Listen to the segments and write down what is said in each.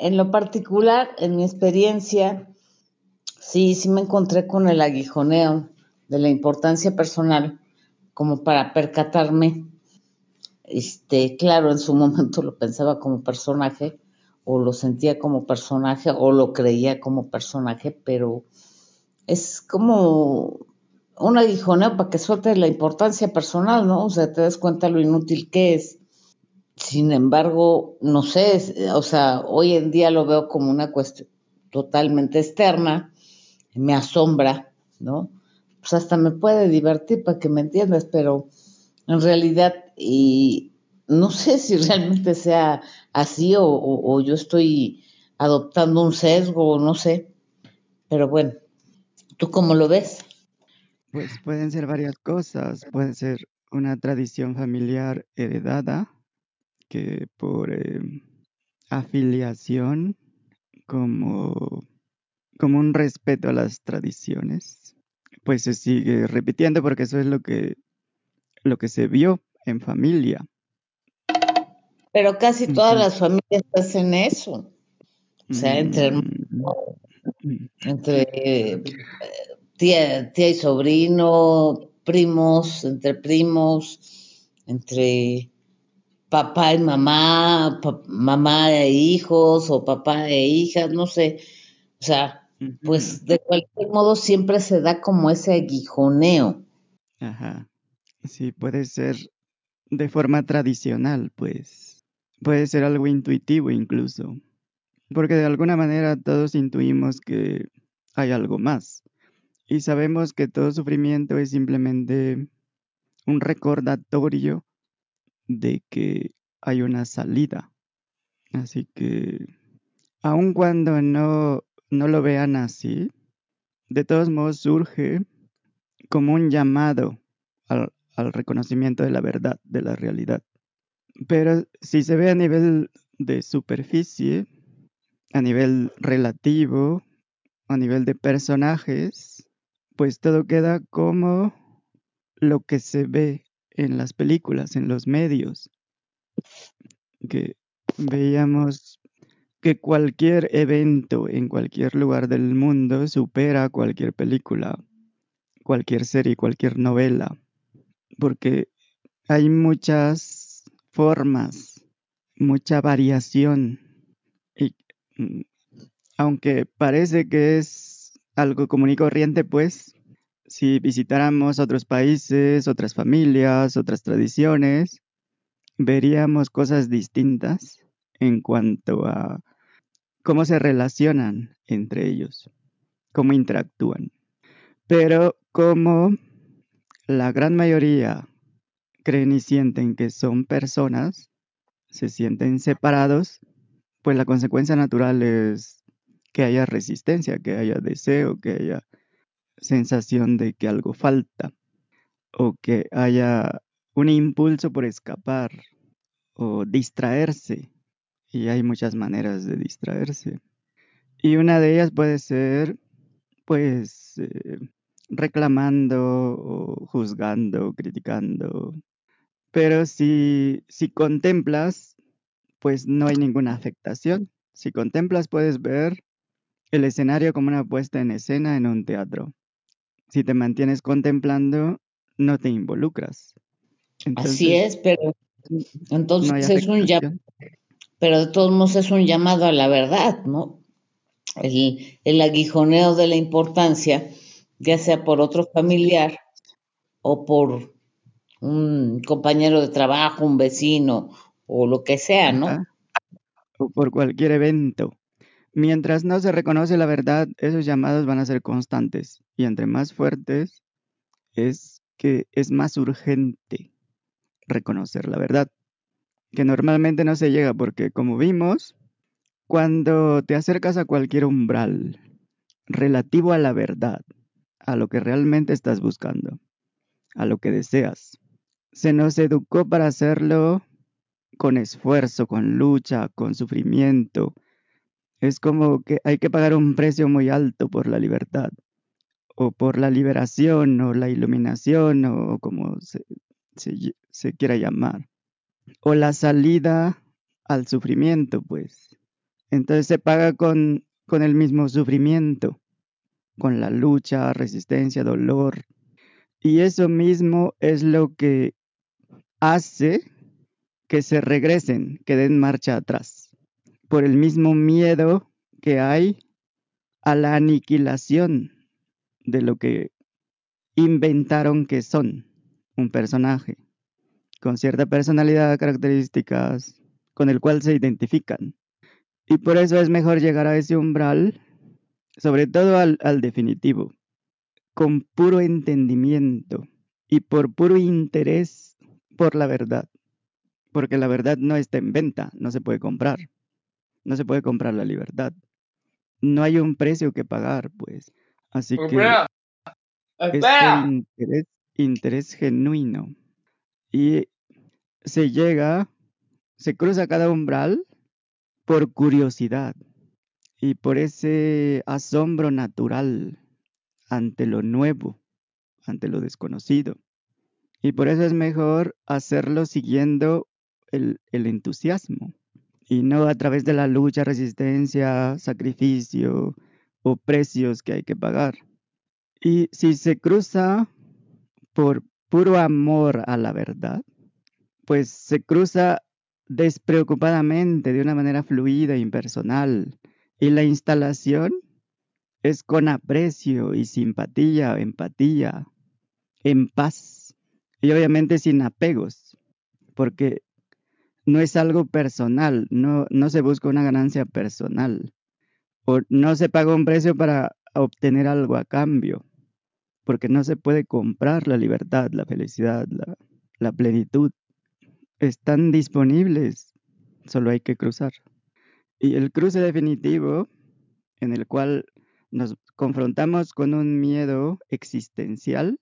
en lo particular, en mi experiencia, sí, sí me encontré con el aguijoneo de la importancia personal como para percatarme. Este, claro, en su momento lo pensaba como personaje, o lo sentía como personaje, o lo creía como personaje, pero es como un aguijoneo para que sueltes la importancia personal, ¿no? O sea, te das cuenta lo inútil que es. Sin embargo, no sé, o sea, hoy en día lo veo como una cuestión totalmente externa, me asombra, ¿no? Pues hasta me puede divertir para que me entiendas, pero en realidad, y no sé si realmente sea así o, o yo estoy adoptando un sesgo, no sé, pero bueno, ¿tú cómo lo ves? Pues pueden ser varias cosas, puede ser una tradición familiar heredada que por em, afiliación como, como un respeto a las tradiciones, pues se sigue repitiendo porque eso es lo que, lo que se vio en familia. Pero casi todas las familias hacen eso. O sea, entre, mm, entre eh, tía, tía y sobrino, primos, entre primos, entre papá y mamá, mamá e hijos o papá e hijas, no sé. O sea, pues de cualquier modo siempre se da como ese aguijoneo. Ajá. Sí, puede ser de forma tradicional, pues. Puede ser algo intuitivo incluso. Porque de alguna manera todos intuimos que hay algo más. Y sabemos que todo sufrimiento es simplemente un recordatorio de que hay una salida. Así que, aun cuando no, no lo vean así, de todos modos surge como un llamado al, al reconocimiento de la verdad, de la realidad. Pero si se ve a nivel de superficie, a nivel relativo, a nivel de personajes, pues todo queda como lo que se ve en las películas, en los medios, que veíamos que cualquier evento en cualquier lugar del mundo supera cualquier película, cualquier serie, cualquier novela, porque hay muchas formas, mucha variación, y mm, aunque parece que es algo común y corriente, pues si visitáramos otros países, otras familias, otras tradiciones, veríamos cosas distintas en cuanto a cómo se relacionan entre ellos, cómo interactúan. Pero como la gran mayoría creen y sienten que son personas, se sienten separados, pues la consecuencia natural es que haya resistencia, que haya deseo, que haya sensación de que algo falta o que haya un impulso por escapar o distraerse. Y hay muchas maneras de distraerse. Y una de ellas puede ser, pues, eh, reclamando o juzgando, criticando. Pero si, si contemplas, pues no hay ninguna afectación. Si contemplas, puedes ver el escenario como una puesta en escena en un teatro si te mantienes contemplando, no te involucras. Así es, pero entonces es un llamado, pero de todos modos es un llamado a la verdad, ¿no? El, el aguijoneo de la importancia, ya sea por otro familiar o por un compañero de trabajo, un vecino o lo que sea, ¿no? O por cualquier evento. Mientras no se reconoce la verdad, esos llamados van a ser constantes y entre más fuertes es que es más urgente reconocer la verdad, que normalmente no se llega porque como vimos, cuando te acercas a cualquier umbral relativo a la verdad, a lo que realmente estás buscando, a lo que deseas, se nos educó para hacerlo con esfuerzo, con lucha, con sufrimiento, es como que hay que pagar un precio muy alto por la libertad, o por la liberación, o la iluminación, o como se, quiera llamar, o la salida al sufrimiento, pues. Entonces se paga con, con el mismo sufrimiento, con la lucha, resistencia, dolor. Y eso mismo es lo que hace que se regresen, que den marcha atrás, por el mismo miedo que hay a la aniquilación de lo que inventaron que son un personaje con cierta personalidad, características, con el cual se identifican. Y por eso es mejor llegar a ese umbral, sobre todo al, al definitivo, con puro entendimiento y por puro interés por la verdad. Porque la verdad no está en venta, no se puede comprar. No se puede comprar la libertad. No hay un precio que pagar, pues. Así que es interés, interés genuino. Y se llega, se cruza cada umbral por curiosidad y por ese asombro natural ante lo nuevo, ante lo desconocido. Y por eso es mejor hacerlo siguiendo el, el entusiasmo y no a través de la lucha, resistencia, sacrificio o precios que hay que pagar. Y si se cruza por puro amor a la verdad, pues se cruza despreocupadamente, de una manera fluida, impersonal. Y la instalación es con aprecio y simpatía, empatía, en paz. Y obviamente sin apegos, porque no es algo personal, no, no se busca una ganancia personal. O no se paga un precio para obtener algo a cambio, porque no se puede comprar la libertad, la felicidad, la, la plenitud. Están disponibles, solo hay que cruzar. Y el cruce definitivo, en el cual nos confrontamos con un miedo existencial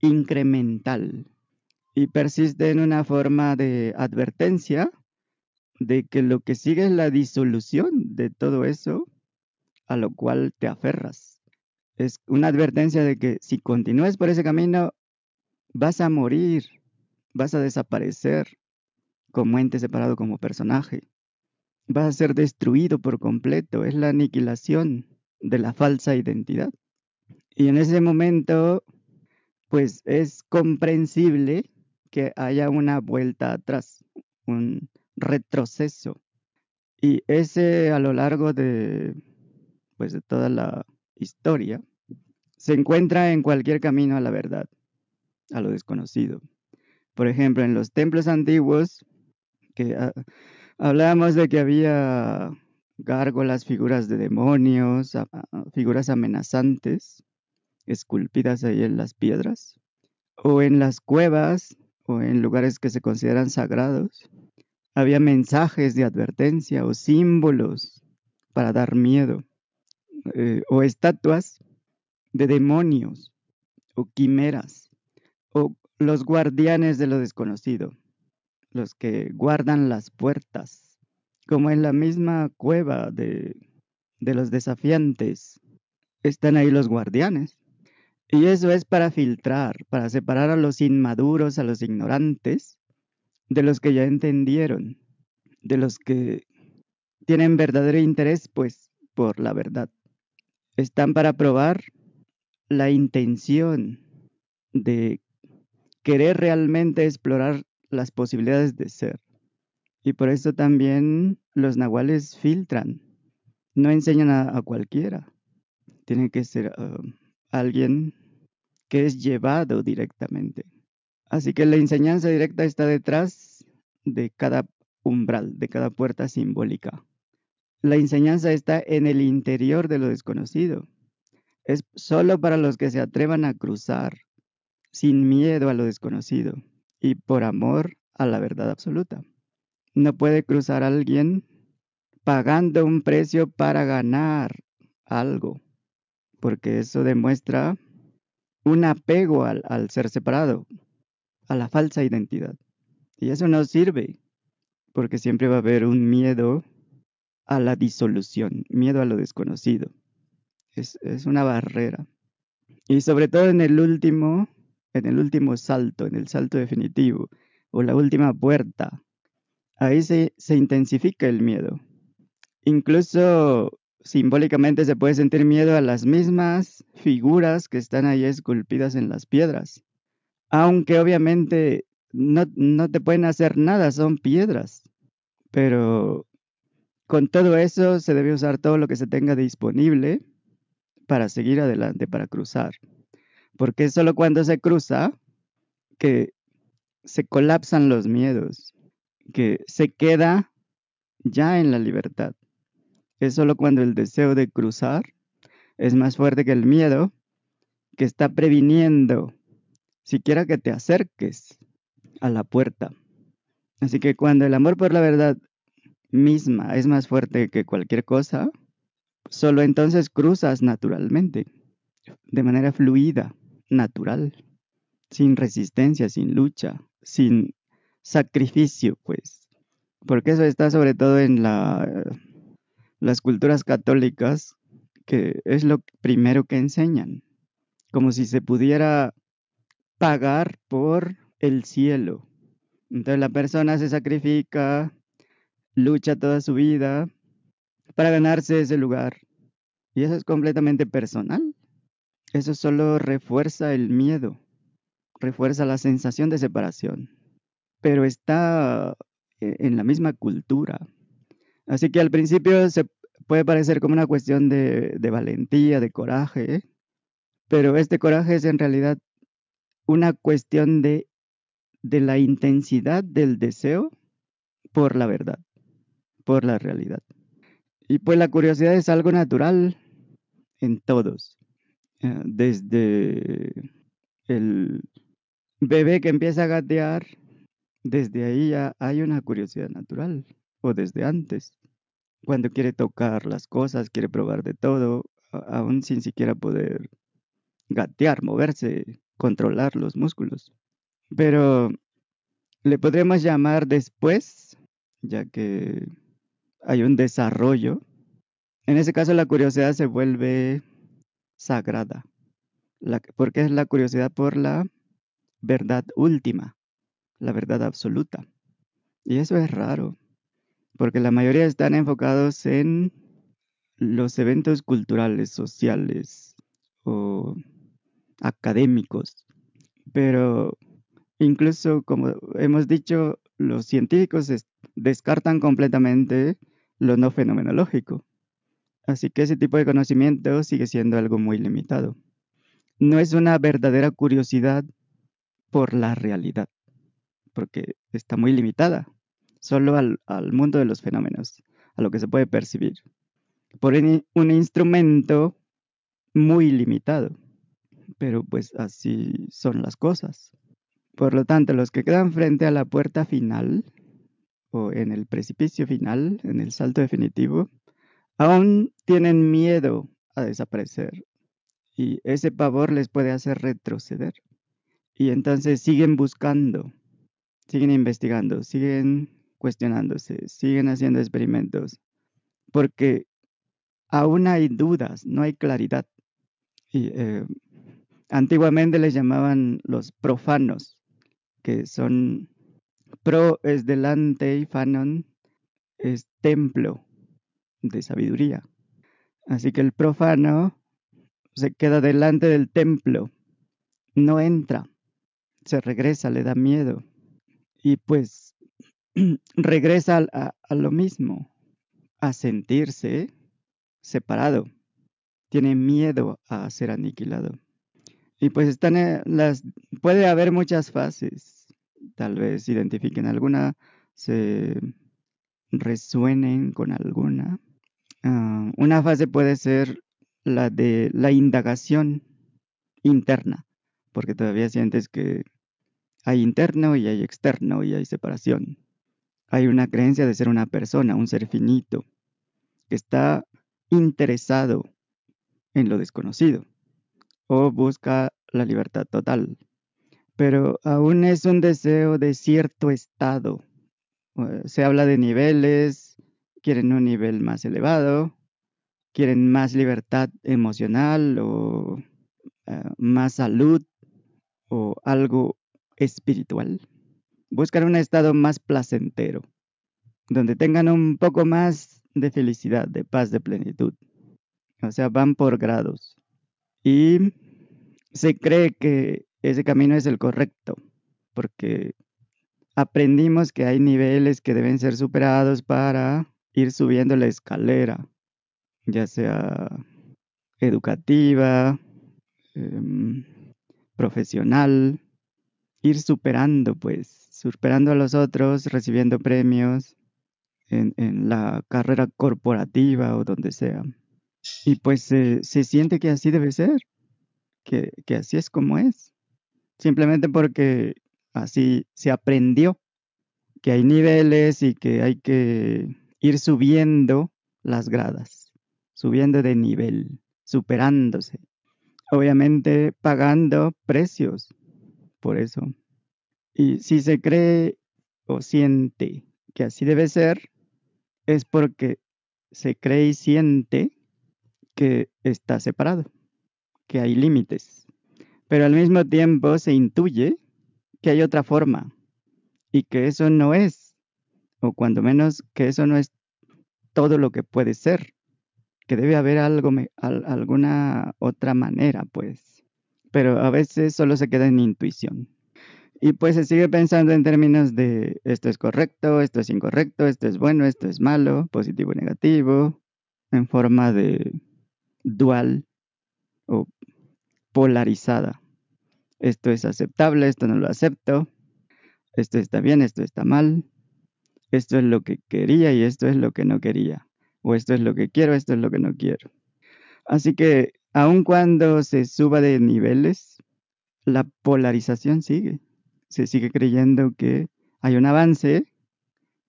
incremental y persiste en una forma de advertencia de que lo que sigue es la disolución de todo eso a lo cual te aferras. Es una advertencia de que si continúas por ese camino, vas a morir, vas a desaparecer como ente separado como personaje. Vas a ser destruido por completo, es la aniquilación de la falsa identidad. Y en ese momento, pues es comprensible que haya una vuelta atrás, un retroceso. Y ese a lo largo de, pues, de toda la historia, se encuentra en cualquier camino a la verdad, a lo desconocido. Por ejemplo, en los templos antiguos, que uh, hablábamos de que había gárgolas, figuras de demonios, figuras amenazantes, esculpidas ahí en las piedras, o en las cuevas, o en lugares que se consideran sagrados, había mensajes de advertencia o símbolos para dar miedo, eh, o estatuas de demonios, o quimeras, o los guardianes de lo desconocido, los que guardan las puertas, como en la misma cueva de, de los desafiantes, están ahí los guardianes. Y eso es para filtrar, para separar a los inmaduros, a los ignorantes, de los que ya entendieron, de los que tienen verdadero interés, pues, por la verdad. Están para probar la intención de querer realmente explorar las posibilidades de ser. Y por eso también los nahuales filtran, no enseñan a, cualquiera. Tiene que ser uh, alguien que es llevado directamente. Así que la enseñanza directa está detrás de cada umbral, de cada puerta simbólica. La enseñanza está en el interior de lo desconocido. Es solo para los que se atrevan a cruzar sin miedo a lo desconocido y por amor a la verdad absoluta. No puede cruzar alguien pagando un precio para ganar algo, porque eso demuestra un apego al, ser separado, a la falsa identidad. Y eso no sirve, porque siempre va a haber un miedo a la disolución, miedo a lo desconocido. Es, es una barrera. Y sobre todo en el último en el último salto, en el salto definitivo, o la última puerta, ahí se, se intensifica el miedo. incluso simbólicamente se puede sentir miedo a las mismas figuras que están ahí esculpidas en las piedras. Aunque obviamente no, no te pueden hacer nada, son piedras. Pero con todo eso se debe usar todo lo que se tenga disponible para seguir adelante, para cruzar. Porque es solo cuando se cruza que se colapsan los miedos, que se queda ya en la libertad. Es solo cuando el deseo de cruzar es más fuerte que el miedo, que está previniendo siquiera que te acerques a la puerta. Así que cuando el amor por la verdad misma es más fuerte que cualquier cosa, solo entonces cruzas naturalmente, de manera fluida, natural, sin resistencia, sin lucha, sin sacrificio, pues. Porque eso está sobre todo en la, las culturas católicas, que es lo primero que enseñan, como si se pudiera pagar por el cielo. Entonces la persona se sacrifica, lucha toda su vida para ganarse ese lugar. Y eso es completamente personal. Eso solo refuerza el miedo, refuerza la sensación de separación, pero está eh, en la misma cultura. Así que al principio se puede parecer como una cuestión de, valentía, de coraje, pero este coraje es en realidad una cuestión de, de la intensidad del deseo por la verdad, por la realidad. Y pues la curiosidad es algo natural en todos. Eh, desde el bebé que empieza a gatear, desde ahí ya hay una curiosidad natural, o desde antes, cuando quiere tocar las cosas, quiere probar de todo, aún sin siquiera poder gatear, moverse, controlar los músculos. Pero le podríamos llamar después, ya que hay un desarrollo. En ese caso la curiosidad se vuelve sagrada, porque es la curiosidad por la verdad última, la verdad absoluta. Y eso es raro, porque la mayoría están enfocados en los eventos culturales, sociales o académicos. Pero incluso, como hemos dicho, los científicos descartan completamente lo no fenomenológico. Así que ese tipo de conocimiento sigue siendo algo muy limitado. No es una verdadera curiosidad por la realidad, porque está muy limitada, solo al, mundo de los fenómenos, a lo que se puede percibir, por un instrumento muy limitado. Pero pues así son las cosas. Por lo tanto, los que quedan frente a la puerta final, o en el precipicio final, en el salto definitivo, aún tienen miedo a desaparecer y ese pavor les puede hacer retroceder. Y entonces siguen buscando, siguen investigando, siguen cuestionándose, siguen haciendo experimentos, porque aún hay dudas, no hay claridad. Y, eh, antiguamente les llamaban los profanos, que son pro es delante y fanon es templo de sabiduría. Así que el profano se queda delante del templo, no entra, se regresa, le da miedo y pues regresa a, lo mismo, a sentirse separado, tiene miedo a ser aniquilado. Y pues están eh, las, puede haber muchas fases, tal vez identifiquen alguna, se resuenen con alguna. Ah, una fase puede ser la de la indagación interna, porque todavía sientes que hay interno y hay externo y hay separación. Hay una creencia de ser una persona, un ser finito, que está interesado en lo desconocido o busca la libertad total. Pero aún es un deseo de cierto estado. Eh, se habla de niveles, quieren un nivel más elevado, quieren más libertad emocional o eh, más salud o algo espiritual. Buscan un estado más placentero, donde tengan un poco más de felicidad, de paz, de plenitud. O sea, van por grados. Y se cree que ese camino es el correcto, porque aprendimos que hay niveles que deben ser superados para ir subiendo la escalera, ya sea educativa, em, profesional, ir superando, pues, superando a los otros, recibiendo premios en, la carrera corporativa o donde sea. Y pues se siente que así debe ser, que, que así es como es, simplemente porque así se aprendió que hay niveles y que hay que ir subiendo las gradas, subiendo de nivel, superándose. Obviamente pagando precios por eso. Y si se cree o siente que así debe ser, es porque se cree y siente que está separado, que hay límites. Pero al mismo tiempo se intuye que hay otra forma y que eso no es, o cuando menos que eso no es todo lo que puede ser, que debe haber algo, alguna otra manera, pues. Pero a veces solo se queda en intuición. Y pues se sigue pensando en términos de esto es correcto, esto es incorrecto, esto es bueno, esto es malo, positivo y negativo, en forma de dual o polarizada. Esto es aceptable, esto no lo acepto, esto está bien, esto está mal, esto es lo que quería y esto es lo que no quería, o esto es lo que quiero, esto es lo que no quiero. Así que aun cuando se suba de niveles, la polarización sigue. Se sigue creyendo que hay un avance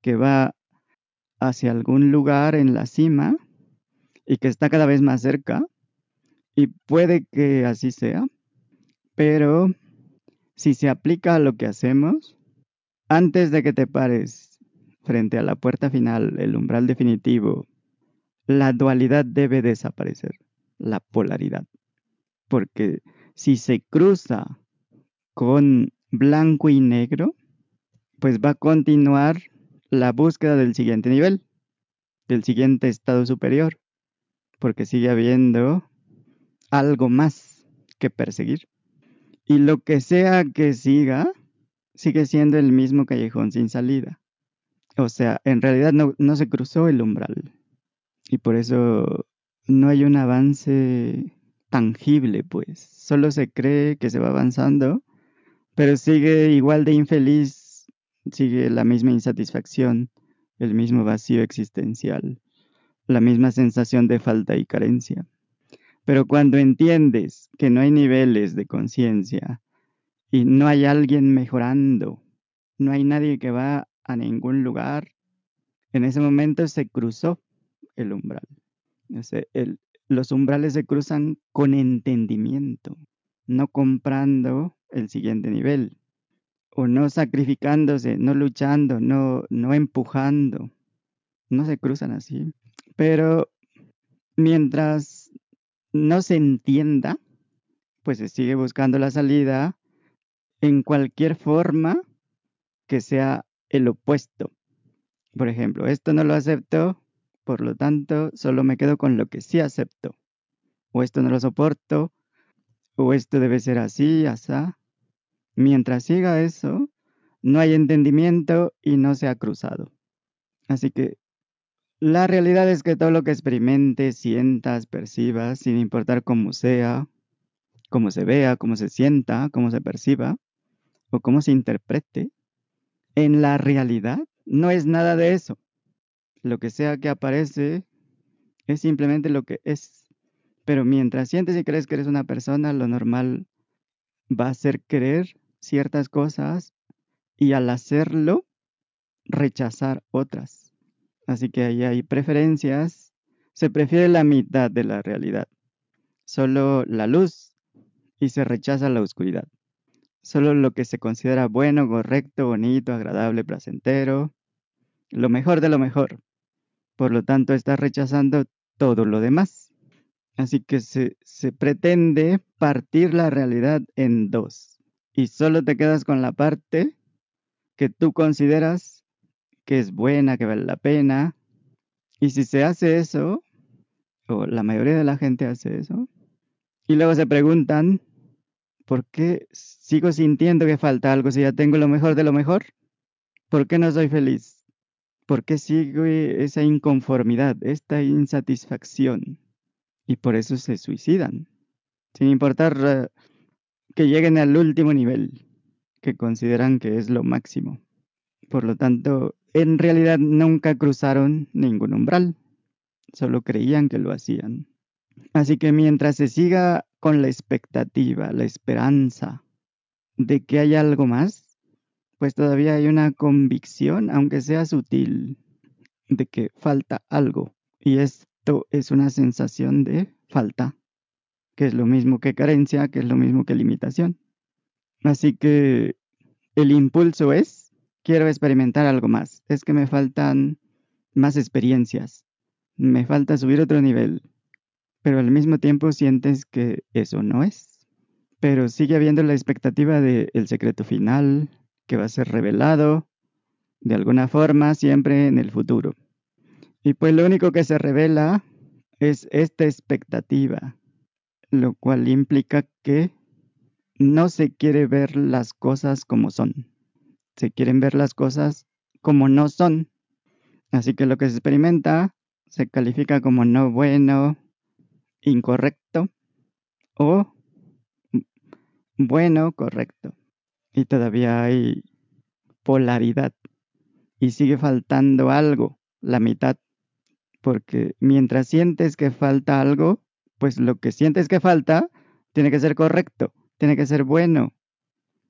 que va hacia algún lugar en la cima y que está cada vez más cerca. Y puede que así sea, pero si se aplica a lo que hacemos, antes de que te pares frente a la puerta final, el umbral definitivo, la dualidad debe desaparecer, la polaridad. Porque si se cruza con blanco y negro, pues va a continuar la búsqueda del siguiente nivel, del siguiente estado superior, porque sigue habiendo algo más que perseguir. Y lo que sea que siga, sigue siendo el mismo callejón sin salida. O sea, en realidad no, no se cruzó el umbral. Y por eso no hay un avance tangible, pues. Solo se cree que se va avanzando, pero sigue igual de infeliz, sigue la misma insatisfacción, el mismo vacío existencial, la misma sensación de falta y carencia. Pero cuando entiendes que no hay niveles de conciencia y no hay alguien mejorando, no hay nadie que va a ningún lugar, en ese momento se cruzó el umbral. Los umbrales se cruzan con entendimiento, no comprando el siguiente nivel, o no sacrificándose, no luchando, no, no empujando. No se cruzan así. Pero mientras no se entienda, pues se sigue buscando la salida en cualquier forma que sea el opuesto. Por ejemplo, esto no lo acepto, por lo tanto, solo me quedo con lo que sí acepto. O esto no lo soporto, o esto debe ser así, asá. Mientras siga eso, no hay entendimiento y no se ha cruzado. Así que la realidad es que todo lo que experimentes, sientas, percibas, sin importar cómo sea, cómo se vea, cómo se sienta, cómo se perciba o cómo se interprete, en la realidad no es nada de eso. Lo que sea que aparece es simplemente lo que es. Pero mientras sientes y crees que eres una persona, lo normal va a ser creer ciertas cosas y al hacerlo, rechazar otras. Así que ahí hay preferencias. Se prefiere la mitad de la realidad. Solo la luz y se rechaza la oscuridad. Solo lo que se considera bueno, correcto, bonito, agradable, placentero. Lo mejor de lo mejor. Por lo tanto, está rechazando todo lo demás. Así que se, se pretende partir la realidad en dos. Y solo te quedas con la parte que tú consideras que es buena, que vale la pena, Y si se hace eso, o la mayoría de la gente hace eso, y luego se preguntan, ¿por qué sigo sintiendo que falta algo si ya tengo lo mejor de lo mejor? ¿Por qué no soy feliz? ¿Por qué sigue esa inconformidad, esta insatisfacción? Y por eso se suicidan, sin importar eh, que lleguen al último nivel, que consideran que es lo máximo. Por lo tanto, en realidad nunca cruzaron ningún umbral, solo creían que lo hacían. Así que mientras se siga con la expectativa, la esperanza de que hay algo más, pues todavía hay una convicción, aunque sea sutil, de que falta algo. Y esto es una sensación de falta, que es lo mismo que carencia, que es lo mismo que limitación. Así que el impulso es, quiero experimentar algo más, es que me faltan más experiencias, me falta subir otro nivel, pero al mismo tiempo sientes que eso no es. Pero sigue habiendo la expectativa del el secreto final, que va a ser revelado, de alguna forma, siempre en el futuro. Y pues lo único que se revela es esta expectativa, lo cual implica que no se quiere ver las cosas como son, se quieren ver las cosas como no son. Así que lo que se experimenta se califica como no bueno, incorrecto o bueno, correcto. Y todavía hay polaridad y sigue faltando algo, la mitad, porque mientras sientes que falta algo, pues lo que sientes que falta tiene que ser correcto, tiene que ser bueno,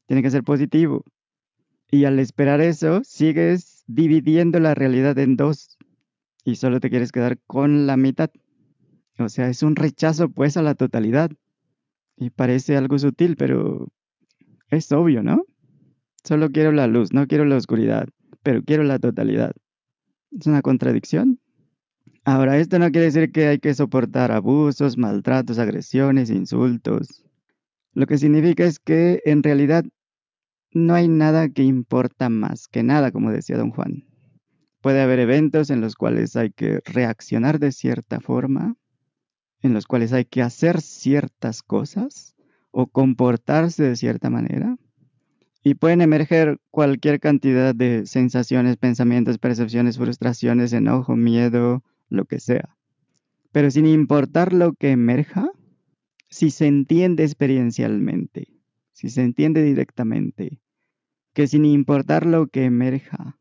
tiene que ser positivo. Y al esperar eso, sigues dividiendo la realidad en dos y solo te quieres quedar con la mitad. O sea, es un rechazo pues a la totalidad. Y parece algo sutil, pero es obvio, ¿no? Solo quiero la luz, no quiero la oscuridad, pero quiero la totalidad. ¿Es una contradicción? Ahora, esto no quiere decir que hay que soportar abusos, maltratos, agresiones, insultos. Lo que significa es que en realidad no hay nada que importa más que nada, como decía don Juan. Puede haber eventos en los cuales hay que reaccionar de cierta forma, en los cuales hay que hacer ciertas cosas o comportarse de cierta manera. Y pueden emerger cualquier cantidad de sensaciones, pensamientos, percepciones, frustraciones, enojo, miedo, lo que sea. Pero sin importar lo que emerja, si se entiende experiencialmente, si se entiende directamente, que sin importar lo que emerja,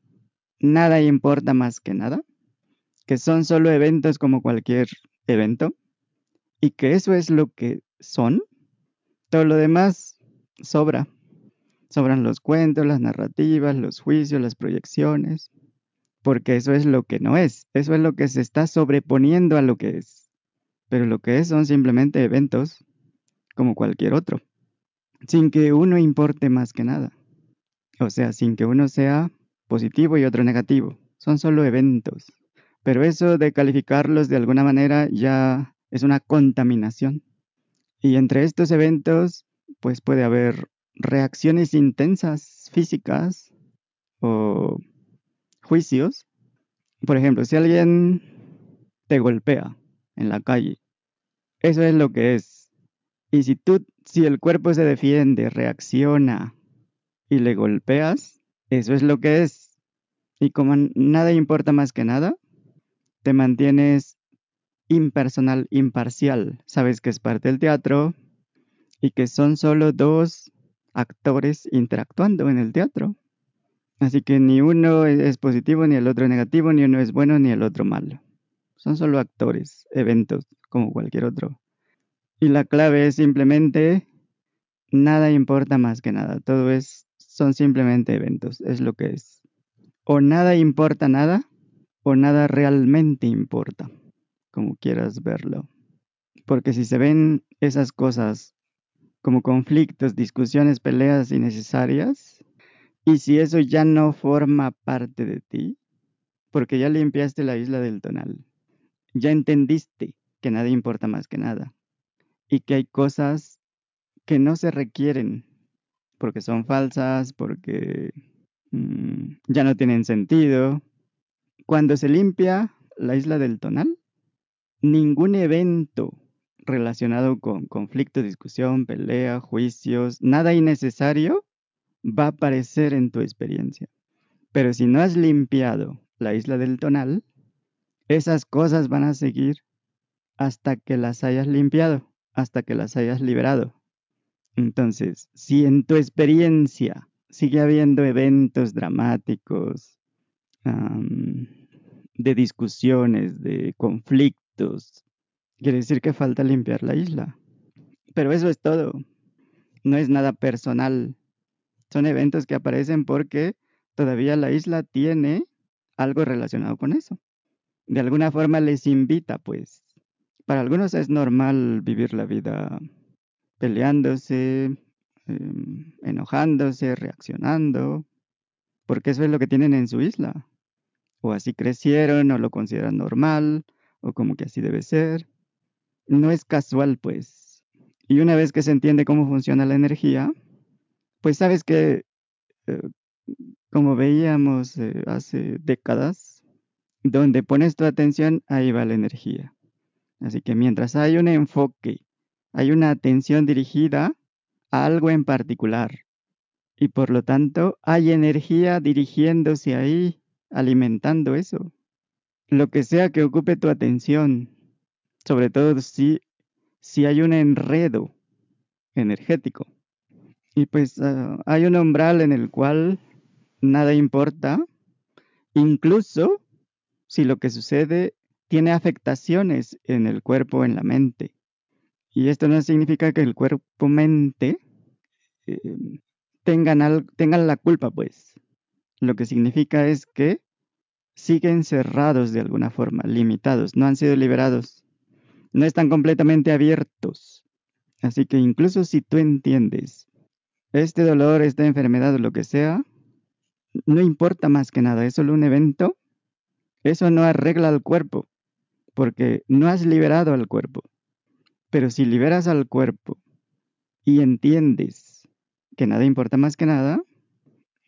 nada importa más que nada, que son solo eventos como cualquier evento, y que eso es lo que son, todo lo demás sobra. Sobran los cuentos, las narrativas, los juicios, las proyecciones, porque eso es lo que no es, eso es lo que se está sobreponiendo a lo que es. Pero lo que es son simplemente eventos como cualquier otro, sin que uno importe más que nada. O sea, sin que uno sea positivo y otro negativo. Son solo eventos. Pero eso de calificarlos de alguna manera ya es una contaminación. Y entre estos eventos, pues puede haber reacciones intensas físicas o juicios. Por ejemplo, si alguien te golpea en la calle, eso es lo que es. Y si tú, si el cuerpo se defiende, reacciona y le golpeas, eso es lo que es. Y como nada importa más que nada, te mantienes impersonal, imparcial. Sabes que es parte del teatro y que son solo dos actores interactuando en el teatro. Así que ni uno es positivo, ni el otro negativo, ni uno es bueno, ni el otro malo. Son solo actores, eventos, como cualquier otro. Y la clave es simplemente, nada importa más que nada. Todo es, son simplemente eventos, es lo que es. O nada importa nada, o nada realmente importa como quieras verlo. Porque si se ven esas cosas como conflictos, discusiones, peleas innecesarias, y si eso ya no forma parte de ti, porque ya limpiaste la isla del tonal, ya entendiste que nada importa más que nada, y que hay cosas que no se requieren, porque son falsas, porque mm, ya no tienen sentido. Cuando se limpia la isla del tonal, ningún evento relacionado con conflicto, discusión, pelea, juicios, nada innecesario va a aparecer en tu experiencia. Pero si no has limpiado la isla del tonal, esas cosas van a seguir hasta que las hayas limpiado, hasta que las hayas liberado. Entonces, si en tu experiencia sigue habiendo eventos dramáticos, de discusiones, de conflictos, quiere decir que falta limpiar la isla. Pero eso es todo. No es nada personal. Son eventos que aparecen porque todavía la isla tiene algo relacionado con eso. De alguna forma les invita, pues. Para algunos es normal vivir la vida peleándose, em, enojándose, reaccionando, porque eso es lo que tienen en su isla. O así crecieron, o lo consideran normal, o como que así debe ser. No es casual, pues. Y una vez que se entiende cómo funciona la energía, pues sabes que, eh, como veíamos eh, hace décadas, donde pones tu atención, ahí va la energía. Así que mientras hay un enfoque, hay una atención dirigida a algo en particular, y por lo tanto hay energía dirigiéndose ahí, alimentando eso. Lo que sea que ocupe tu atención, sobre todo si, si hay un enredo energético. Y pues ah, hay un umbral en el cual nada importa, incluso si lo que sucede tiene afectaciones en el cuerpo en la mente. Y esto no significa que el cuerpo-mente eh, tengan, tengan la culpa, pues. Lo que significa es que siguen cerrados de alguna forma, limitados, no han sido liberados, no están completamente abiertos. Así que incluso si tú entiendes este dolor, esta enfermedad lo que sea, no importa más que nada, es solo un evento, eso no arregla al cuerpo, porque no has liberado al cuerpo. Pero si liberas al cuerpo y entiendes que nada importa más que nada,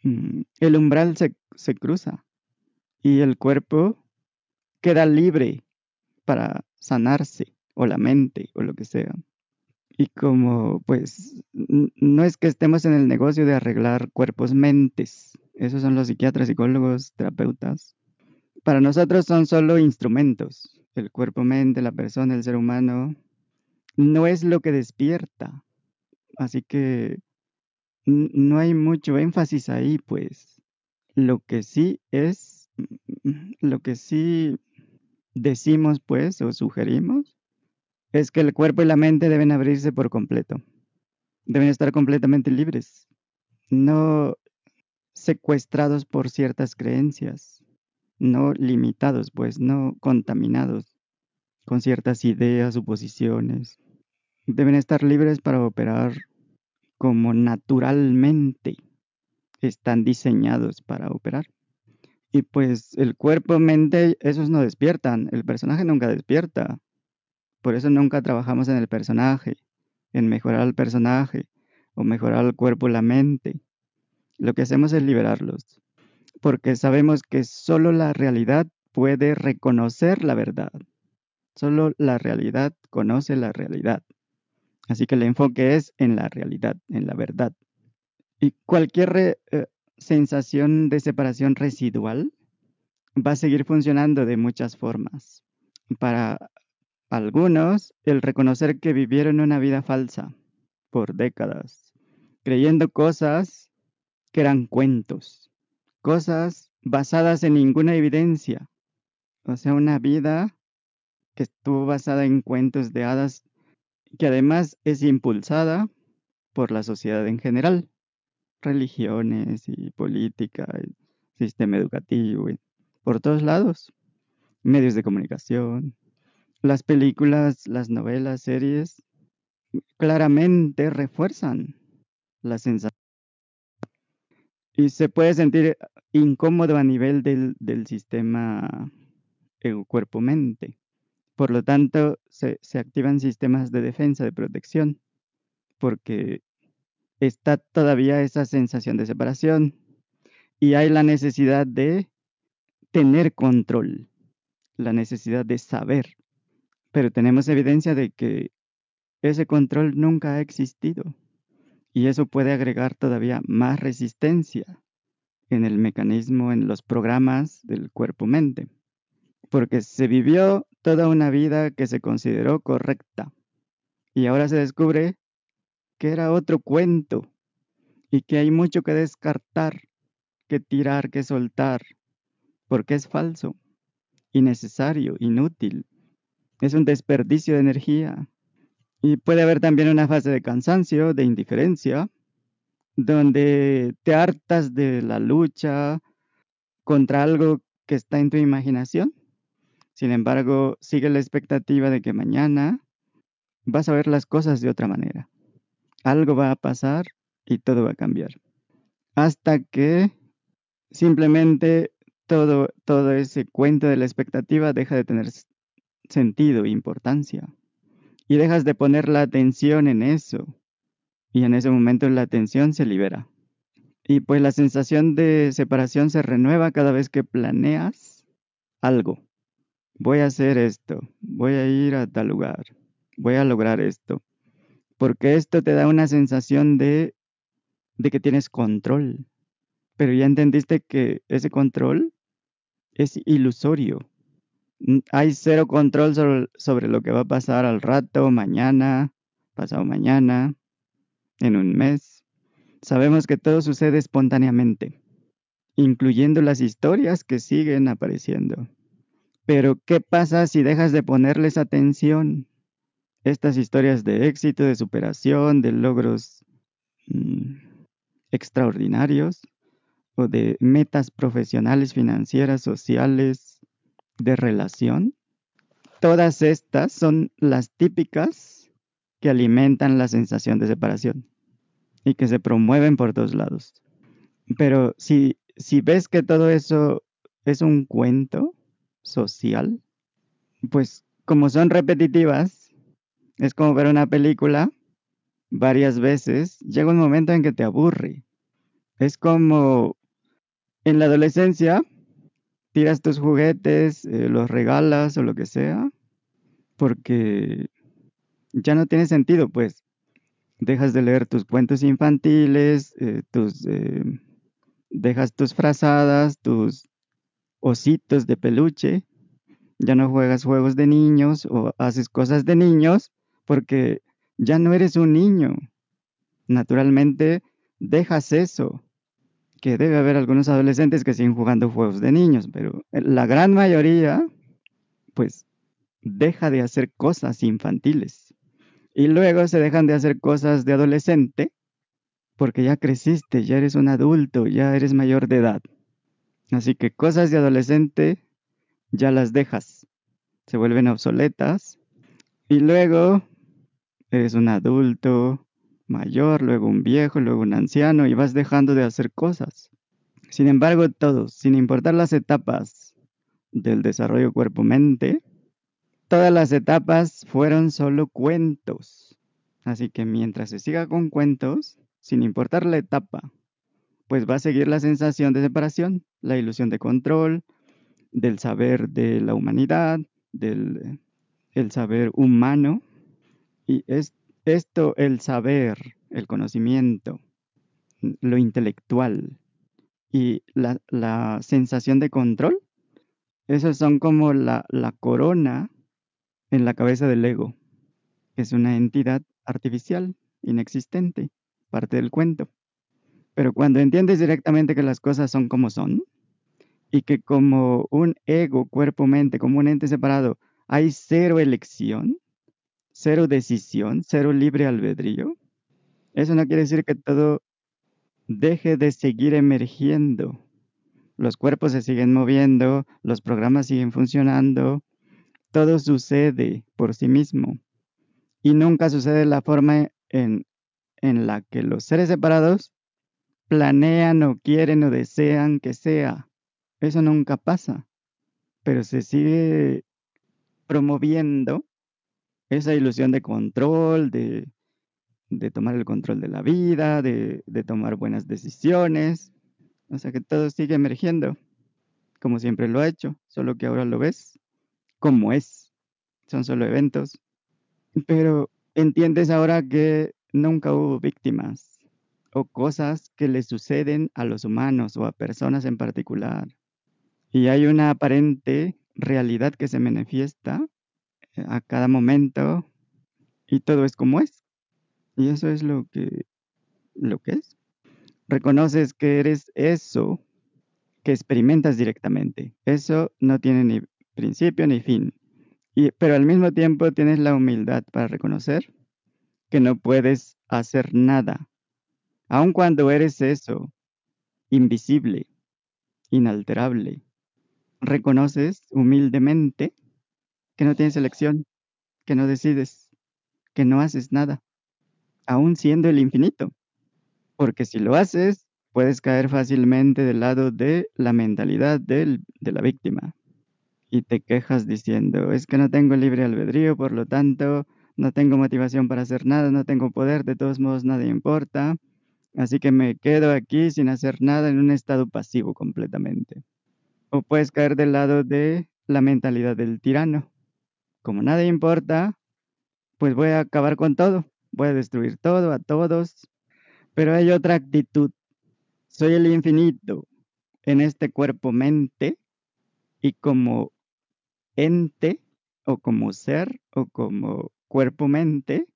mm, el umbral se, se cruza y el cuerpo queda libre para sanarse o la mente o lo que sea. Y como pues no es que estemos en el negocio de arreglar cuerpos mentes, esos son los psiquiatras, psicólogos, terapeutas. Para nosotros son solo instrumentos. El cuerpo mente, la persona, el ser humano, no es lo que despierta. Así que no hay mucho énfasis ahí, pues. Lo que sí es, lo que sí decimos, pues, o sugerimos, es que el cuerpo y la mente deben abrirse por completo. Deben estar completamente libres, no secuestrados por ciertas creencias, no limitados, pues, no contaminados con ciertas ideas, suposiciones. Deben estar libres para operar como naturalmente están diseñados para operar. Y pues el cuerpo, mente, esos no despiertan. El personaje nunca despierta. Por eso nunca trabajamos en el personaje, en mejorar al personaje o mejorar el cuerpo la mente. Lo que hacemos es liberarlos. Porque sabemos que solo la realidad puede reconocer la verdad. Solo la realidad conoce la realidad. Así que el enfoque es en la realidad, en la verdad. Y cualquier eh, sensación de separación residual va a seguir funcionando de muchas formas. Para algunos, el reconocer que vivieron una vida falsa por décadas, creyendo cosas que eran cuentos, cosas basadas en ninguna evidencia, o sea, una vida que estuvo basada en cuentos de hadas, que además es impulsada por la sociedad en general, religiones y política, sistema educativo, por todos lados, medios de comunicación, las películas, las novelas, series, claramente refuerzan la sensación. Y se puede sentir incómodo a nivel del, del sistema cuerpo-mente. Por lo tanto, se, activan sistemas de defensa, de protección, porque está todavía esa sensación de separación y hay la necesidad de tener control. la necesidad de saber, pero tenemos evidencia de que ese control nunca ha existido y eso puede agregar todavía más resistencia en el mecanismo, en los programas del cuerpo-mente, porque se vivió toda una vida que se consideró correcta y ahora se descubre que era otro cuento y que hay mucho que descartar, que tirar, que soltar, porque es falso, innecesario, inútil. Es un desperdicio de energía. Y puede haber también una fase de cansancio, de indiferencia, donde te hartas de la lucha contra algo que está en tu imaginación. Sin embargo, sigue la expectativa de que mañana vas a ver las cosas de otra manera. Algo va a pasar y todo va a cambiar. Hasta que simplemente todo, todo ese cuento de la expectativa deja de tener sentido e importancia. Y dejas de poner la atención en eso. Y en ese momento la atención se libera. Y pues la sensación de separación se renueva cada vez que planeas algo. Voy a hacer esto, voy a ir a tal lugar, voy a lograr esto. Porque esto te da una sensación de, de que tienes control. Pero ya entendiste que ese control es ilusorio. Hay cero control sobre, sobre, lo que va a pasar al rato, mañana, pasado mañana, en un mes. Sabemos que todo sucede espontáneamente, incluyendo las historias que siguen apareciendo. Pero, ¿qué pasa si dejas de ponerles atención? Estas historias de éxito, de superación, de logros mmm, extraordinarios, o de metas profesionales, financieras, sociales, de relación. Todas estas son las típicas que alimentan la sensación de separación y que se promueven por todos lados. Pero si, si ves que todo eso es un cuento social, pues como son repetitivas, es como ver una película varias veces, llega un momento en que te aburre. Es como en la adolescencia, tiras tus juguetes, eh, los regalas o lo que sea, porque ya no tiene sentido, pues. Dejas de leer tus cuentos infantiles, eh, tus, eh, dejas tus frazadas, tus ositos de peluche, ya no juegas juegos de niños o haces cosas de niños porque ya no eres un niño. Naturalmente, dejas eso que debe haber algunos adolescentes que siguen jugando juegos de niños, pero la gran mayoría, pues, deja de hacer cosas infantiles. Y luego se dejan de hacer cosas de adolescente porque ya creciste, ya eres un adulto, ya eres mayor de edad. Así que cosas de adolescente ya las dejas, se vuelven obsoletas. Y luego eres un adulto, mayor, luego un viejo, luego un anciano y vas dejando de hacer cosas. Sin embargo, todos, sin importar las etapas del desarrollo cuerpo-mente, todas las etapas fueron solo cuentos. Así que mientras se siga con cuentos, sin importar la etapa, pues va a seguir la sensación de separación, la ilusión de control, del saber de la humanidad, del el saber humano. Y es esto, el saber, el conocimiento, lo intelectual y la, la sensación de control, esos son como la, la corona en la cabeza del ego. Es una entidad artificial, inexistente, parte del cuento. Pero cuando entiendes directamente que las cosas son como son y que como un ego, cuerpo, mente, como un ente separado, hay cero elección, cero decisión, cero libre albedrío, eso no quiere decir que todo deje de seguir emergiendo. Los cuerpos se siguen moviendo, los programas siguen funcionando, todo sucede por sí mismo. Y nunca sucede de la forma en, en la que los seres separados planean o quieren o desean que sea. Eso nunca pasa. Pero se sigue promoviendo esa ilusión de control, de, de tomar el control de la vida, de, de, tomar buenas decisiones. O sea que todo sigue emergiendo, como siempre lo ha hecho, solo que ahora lo ves como es, son solo eventos. Pero entiendes ahora que nunca hubo víctimas o cosas que le suceden a los humanos o a personas en particular. Y hay una aparente realidad que se manifiesta a cada momento y todo es como es. Y eso es lo que, lo que es. Reconoces que eres eso que experimentas directamente. Eso no tiene ni principio ni fin. Y, pero al mismo tiempo tienes la humildad para reconocer que no puedes hacer nada, aun cuando eres eso, invisible, inalterable. Reconoces humildemente que no tienes elección, que no decides, que no haces nada, aun siendo el infinito. Porque si lo haces, puedes caer fácilmente del lado de la mentalidad de la víctima. Y te quejas diciendo, es que no tengo libre albedrío, por lo tanto, no tengo motivación para hacer nada, no tengo poder, de todos modos nada importa. Así que me quedo aquí sin hacer nada en un estado pasivo completamente. O puedes caer del lado de la mentalidad del tirano. Como nada importa, pues voy a acabar con todo, voy a destruir todo, a todos. Pero hay otra actitud. Soy el infinito en este cuerpo-mente y como ente o como ser o como cuerpo-mente,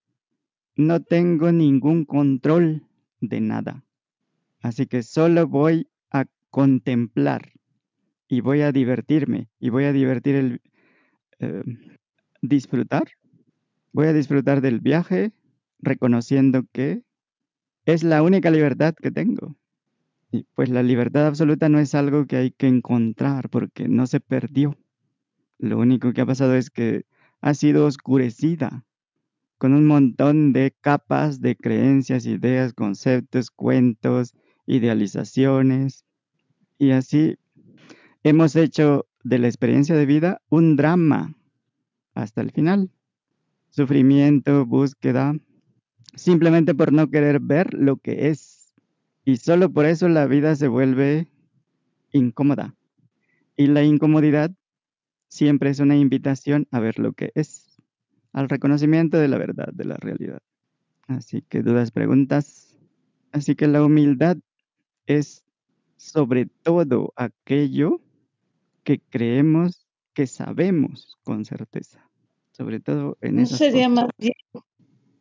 no tengo ningún control de nada. Así que solo voy a contemplar y voy a divertirme y voy a divertir el eh, disfrutar. Voy a disfrutar del viaje reconociendo que es la única libertad que tengo. Y pues la libertad absoluta no es algo que hay que encontrar porque no se perdió. Lo único que ha pasado es que ha sido oscurecida con un montón de capas de creencias, ideas, conceptos, cuentos, idealizaciones. Y así hemos hecho de la experiencia de vida un drama hasta el final. Sufrimiento, búsqueda, simplemente por no querer ver lo que es. Y solo por eso la vida se vuelve incómoda. Y la incomodidad siempre es una invitación a ver lo que es al reconocimiento de la verdad, de la realidad. Así que dudas, preguntas. Así que la humildad es sobre todo aquello que creemos que sabemos con certeza. Sobre todo en ¿No sería cosas. más, bien-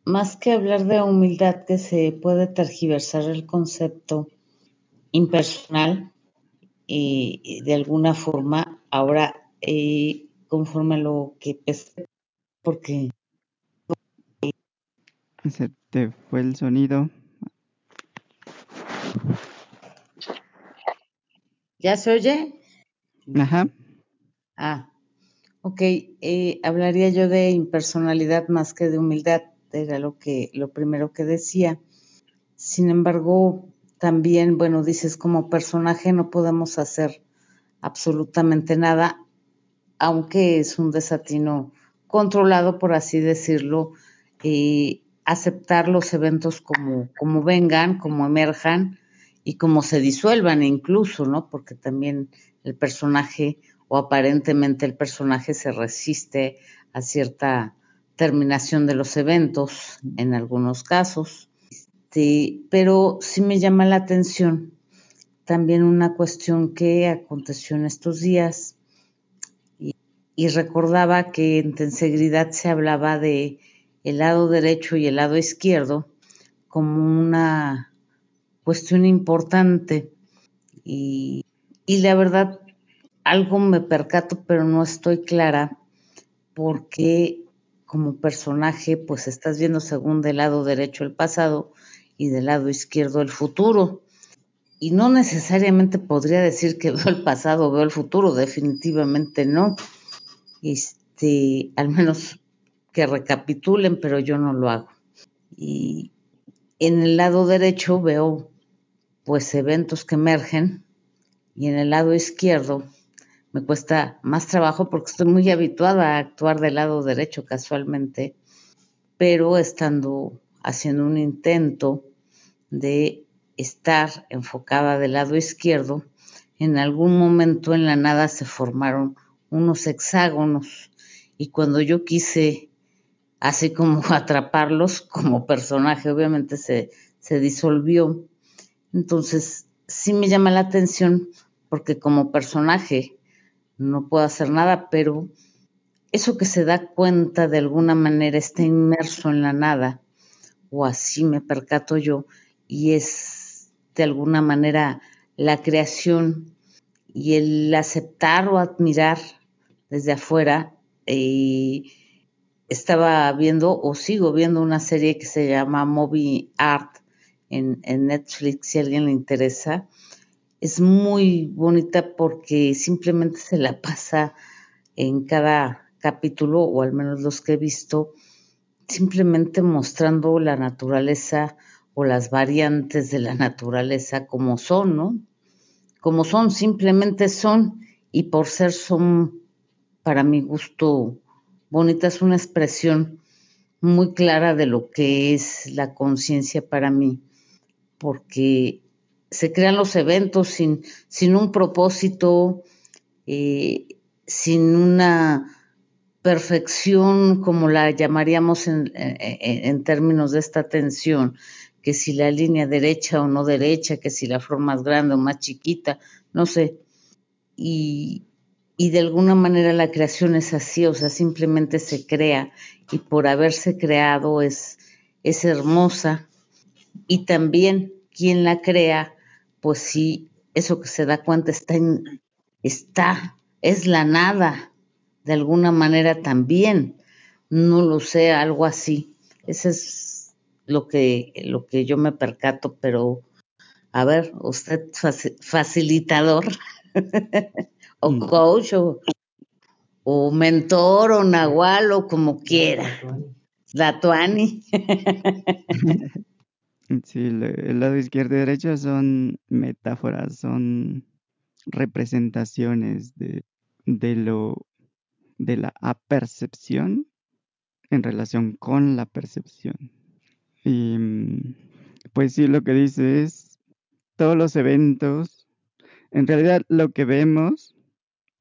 más que hablar de humildad que se puede tergiversar el concepto impersonal y, y de alguna forma ahora eh, conforme a lo que pensé, porque Se te fue el sonido. ¿ya se oye? Ajá. Ah, ok. eh, hablaría yo de impersonalidad más que de humildad, era lo que, lo primero que decía. Sin embargo, también, bueno, dices como personaje no podemos hacer absolutamente nada, aunque es un desatino controlado, por así decirlo, aceptar los eventos como, como vengan, como emerjan y como se disuelvan incluso, ¿no? Porque también el personaje o aparentemente el personaje se resiste a cierta terminación de los eventos en algunos casos. Este, pero sí me llama la atención también una cuestión que aconteció en estos días y, recordaba que en Tensegridad se hablaba de el lado derecho y el lado izquierdo como una cuestión importante y la verdad algo me percato pero no estoy clara porque como personaje pues estás viendo según del lado derecho el pasado y del lado izquierdo el futuro y no necesariamente podría decir que veo el pasado o veo el futuro, definitivamente no. Este, al menos que recapitulen, pero yo no lo hago. Y en el lado derecho veo pues eventos que emergen y en el lado izquierdo me cuesta más trabajo porque estoy muy habituada a actuar del lado derecho casualmente, pero estando haciendo un intento de estar enfocada del lado izquierdo, en algún momento en la nada se formaron unos hexágonos y cuando yo quise así como atraparlos como personaje, obviamente se, se disolvió. Entonces, sí me llama la atención porque como personaje no puedo hacer nada, pero eso que se da cuenta de alguna manera está inmerso en la nada, o así me percato yo, y es de alguna manera la creación y el aceptar o admirar desde afuera. Eh, estaba viendo o sigo viendo una serie que se llama Movie Art en, en Netflix, si a alguien le interesa. Es muy bonita porque simplemente se la pasa en cada capítulo, o al menos los que he visto, simplemente mostrando la naturaleza o las variantes de la naturaleza como son, ¿no? Como son, simplemente son, y por ser son, para mi gusto, bonita es una expresión muy clara de lo que es la conciencia para mí, porque se crean los eventos sin, sin un propósito, eh, sin una perfección como la llamaríamos en, en, términos de esta tensión, que si la línea derecha o no derecha, que si la forma más grande o más chiquita, no sé. Y, y de alguna manera la creación es así, o sea, simplemente se crea y por haberse creado es, es hermosa. Y también quien la crea, pues sí, eso que se da cuenta está en, está, es la nada, de alguna manera también, no lo sé, algo así. Ese es lo que, lo que yo me percato, pero a ver, usted facilitador o coach o, o, mentor o nahual o como quiera. La tuani. sí, el lado izquierdo y derecho son metáforas, son representaciones de, de lo de la apercepción en relación con la percepción. Y pues sí, lo que dice es todos los eventos, en realidad lo que vemos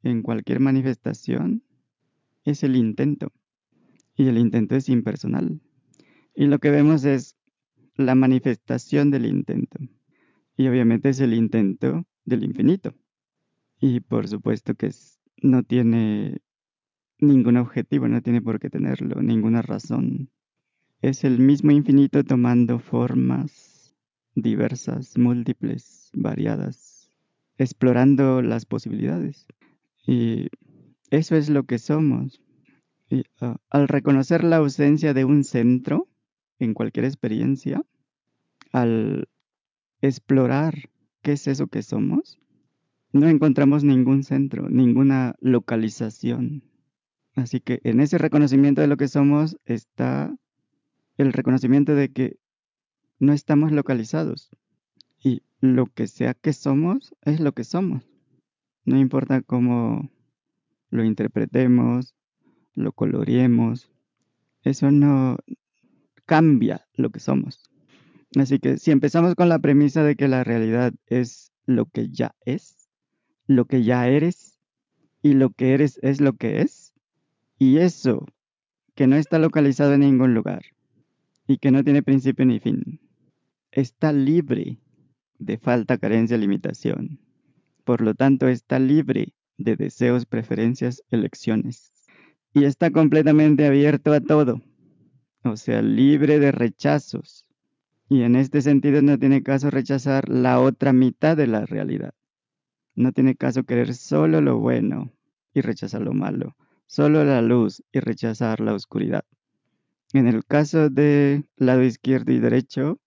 en cualquier manifestación es el intento. Y el intento es impersonal. Y lo que vemos es la manifestación del intento. Y obviamente es el intento del infinito. Y por supuesto que es, no tiene ningún objetivo, no tiene por qué tenerlo, ninguna razón. Es el mismo infinito tomando formas diversas, múltiples, variadas, explorando las posibilidades. Y eso es lo que somos. Y, uh, al reconocer la ausencia de un centro en cualquier experiencia, al explorar qué es eso que somos, no encontramos ningún centro, ninguna localización. Así que en ese reconocimiento de lo que somos está el reconocimiento de que no estamos localizados. Y lo que sea que somos es lo que somos. No importa cómo lo interpretemos, lo coloriemos, eso no cambia lo que somos. Así que si empezamos con la premisa de que la realidad es lo que ya es, lo que ya eres, y lo que eres es lo que es, y eso que no está localizado en ningún lugar, y que no tiene principio ni fin, está libre de falta, carencia, limitación. Por lo tanto, está libre de deseos, preferencias, elecciones. Y está completamente abierto a todo, o sea, libre de rechazos. Y en este sentido no tiene caso rechazar la otra mitad de la realidad. No tiene caso querer solo lo bueno y rechazar lo malo, solo la luz y rechazar la oscuridad. En el caso de lado izquierdo y derecho,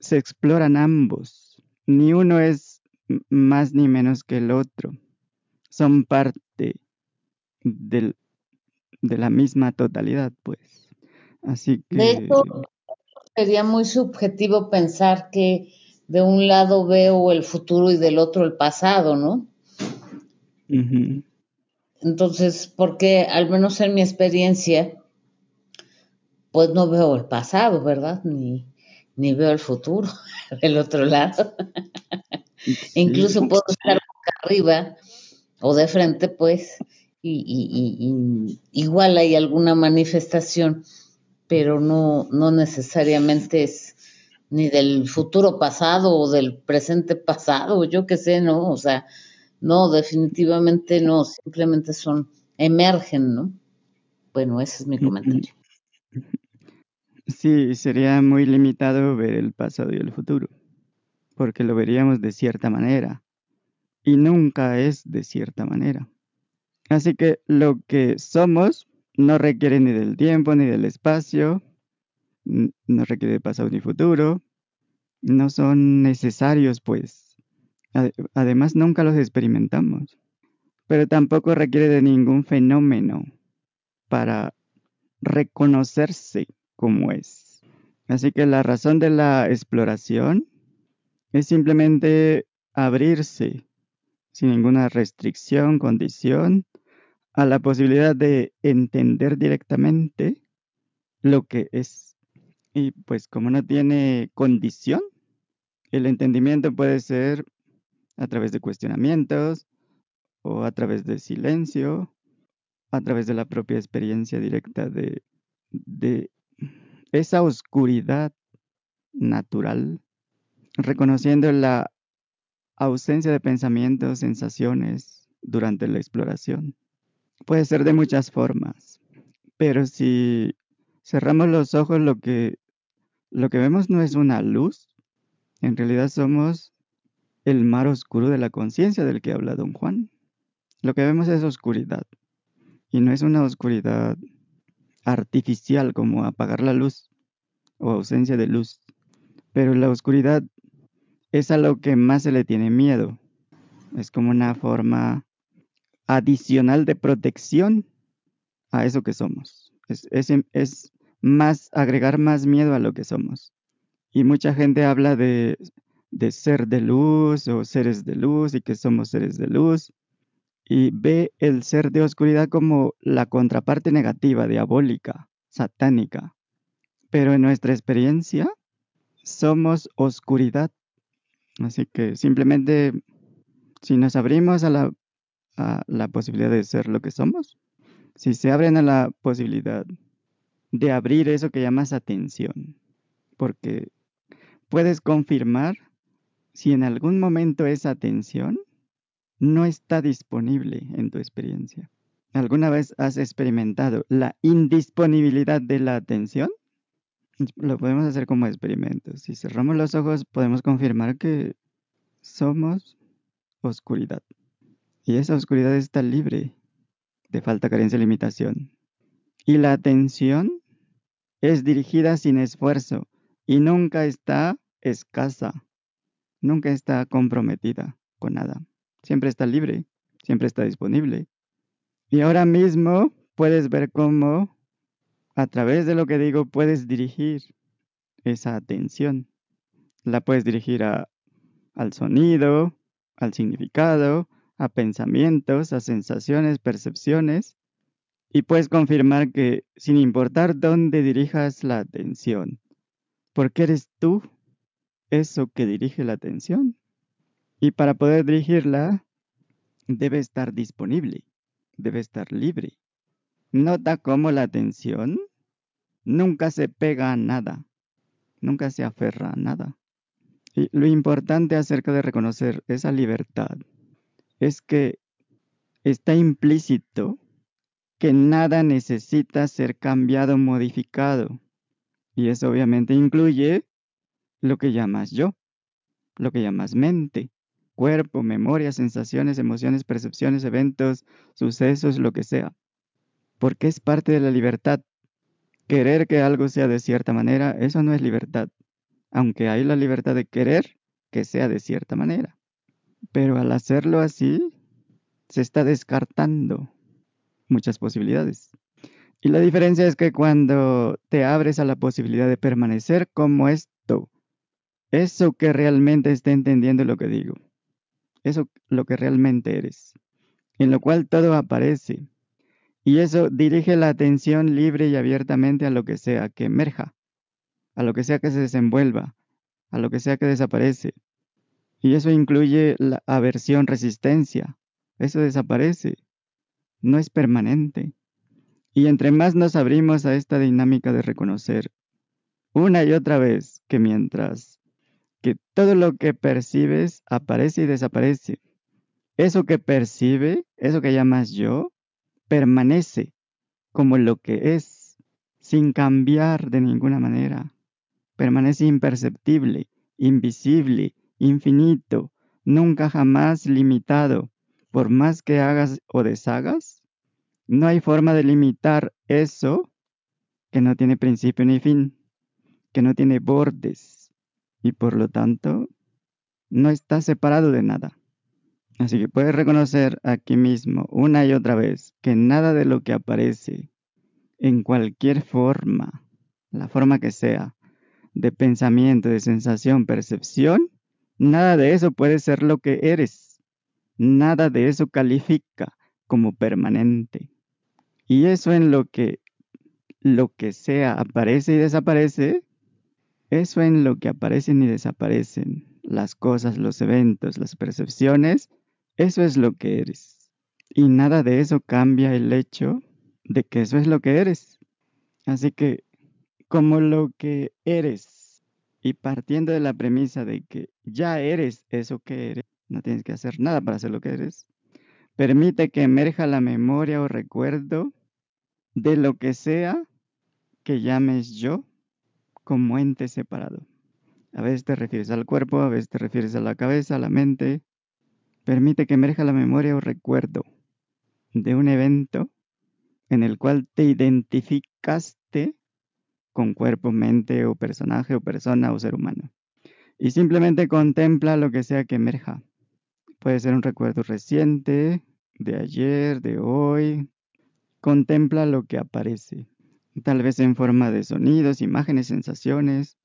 se exploran ambos. Ni uno es más ni menos que el otro. Son parte de la misma totalidad, pues. Así que... De hecho, sería muy subjetivo pensar que de un lado veo el futuro y del otro el pasado, ¿no? Uh -huh. Entonces, porque al menos en mi experiencia, pues no veo el pasado, ¿verdad? Ni, ni veo el futuro del otro lado. Sí. Incluso puedo estar boca arriba o de frente, pues, y, igual hay alguna manifestación, pero no, no necesariamente es ni del futuro pasado o del presente pasado, yo qué sé, ¿no? O sea, no, definitivamente no, simplemente son, emergen, ¿no? Bueno, ese es mi comentario. Sí, sería muy limitado ver el pasado y el futuro, porque lo veríamos de cierta manera, y nunca es de cierta manera. Así que lo que somos no requiere ni del tiempo ni del espacio, no requiere pasado ni futuro, no son necesarios pues. Además nunca los experimentamos, pero tampoco requiere de ningún fenómeno para reconocerse como es. Así que la razón de la exploración es simplemente abrirse sin ninguna restricción, condición, a la posibilidad de entender directamente lo que es. Y pues como no tiene condición, el entendimiento puede ser a través de cuestionamientos o a través de silencio, a través de la propia experiencia directa de, de esa oscuridad natural, reconociendo la ausencia de pensamientos, sensaciones durante la exploración. Puede ser de muchas formas, pero si cerramos los ojos lo que, lo que vemos no es una luz, en realidad somos el mar oscuro de la conciencia del que habla don Juan. Lo que vemos es oscuridad, y no es una oscuridad artificial como apagar la luz o ausencia de luz, pero la oscuridad es a lo que más se le tiene miedo. Es como una forma adicional de protección a eso que somos. Es, es, más agregar más miedo a lo que somos. Y mucha gente habla de, de ser de luz o seres de luz y que somos seres de luz y ve el ser de oscuridad como la contraparte negativa, diabólica, satánica. Pero en nuestra experiencia somos oscuridad. Así que simplemente si nos abrimos a la a la posibilidad de ser lo que somos, si se abren a la posibilidad de abrir eso que llamas atención, porque puedes confirmar si en algún momento esa atención no está disponible en tu experiencia. ¿Alguna vez has experimentado la indisponibilidad de la atención? Lo podemos hacer como experimento. Si cerramos los ojos podemos confirmar que somos oscuridad. Y esa oscuridad está libre de falta, carencia, limitación. Y la atención es dirigida sin esfuerzo y nunca está escasa, nunca está comprometida con nada. Siempre está libre, siempre está disponible. Y ahora mismo puedes ver cómo a través de lo que digo puedes dirigir esa atención. La puedes dirigir al sonido, al significado, a pensamientos, a sensaciones, percepciones, y puedes confirmar que sin importar dónde dirijas la atención, porque eres tú eso que dirige la atención. Y para poder dirigirla, debe estar disponible, debe estar libre. Nota cómo la atención nunca se pega a nada, nunca se aferra a nada. Y lo importante acerca de reconocer esa libertad es que está implícito que nada necesita ser cambiado, modificado. Y eso obviamente incluye lo que llamas yo, lo que llamas mente, cuerpo, memoria, sensaciones, emociones, percepciones, eventos, sucesos, lo que sea. Porque es parte de la libertad. Querer que algo sea de cierta manera, eso no es libertad. Aunque hay la libertad de querer que sea de cierta manera. Pero al hacerlo así, se está descartando muchas posibilidades. Y la diferencia es que cuando te abres a la posibilidad de permanecer como esto, eso que realmente está entendiendo lo que digo, eso lo que realmente eres, en lo cual todo aparece, y eso dirige la atención libre y abiertamente a lo que sea que emerja, a lo que sea que se desenvuelva, a lo que sea que desaparece, y eso incluye la aversión, resistencia. Eso desaparece. no es permanente. Y entre más nos abrimos a esta dinámica de reconocer una y otra vez que mientras que todo lo que percibes aparece y desaparece, eso que percibe, eso que llamas yo, permanece como lo que es, sin cambiar de ninguna manera. Permanece imperceptible, invisible, infinito, nunca jamás limitado. Por más que hagas o deshagas, no hay forma de limitar eso que no tiene principio ni fin, que no tiene bordes y por lo tanto no está separado de nada. Así que puedes reconocer aquí mismo una y otra vez que nada de lo que aparece en cualquier forma, la forma que sea, de pensamiento, de sensación, percepción, nada de eso puede ser lo que eres. Nada de eso califica como permanente. Y eso en lo que lo que sea aparece y desaparece, eso en lo que aparecen y desaparecen las cosas, los eventos, las percepciones, eso es lo que eres. Y nada de eso cambia el hecho de que eso es lo que eres. Así que, como lo que eres, y partiendo de la premisa de que ya eres eso que eres, no tienes que hacer nada para ser lo que eres, permite que emerja la memoria o recuerdo de lo que sea que llames yo como ente separado. A veces te refieres al cuerpo, a veces te refieres a la cabeza, a la mente, Permite que emerja la memoria o recuerdo de un evento en el cual te identificaste con cuerpo, mente o personaje o persona o ser humano. Y simplemente contempla lo que sea que emerja. Puede ser un recuerdo reciente, de ayer, de hoy. Contempla lo que aparece. Tal vez en forma de sonidos, imágenes, sensaciones,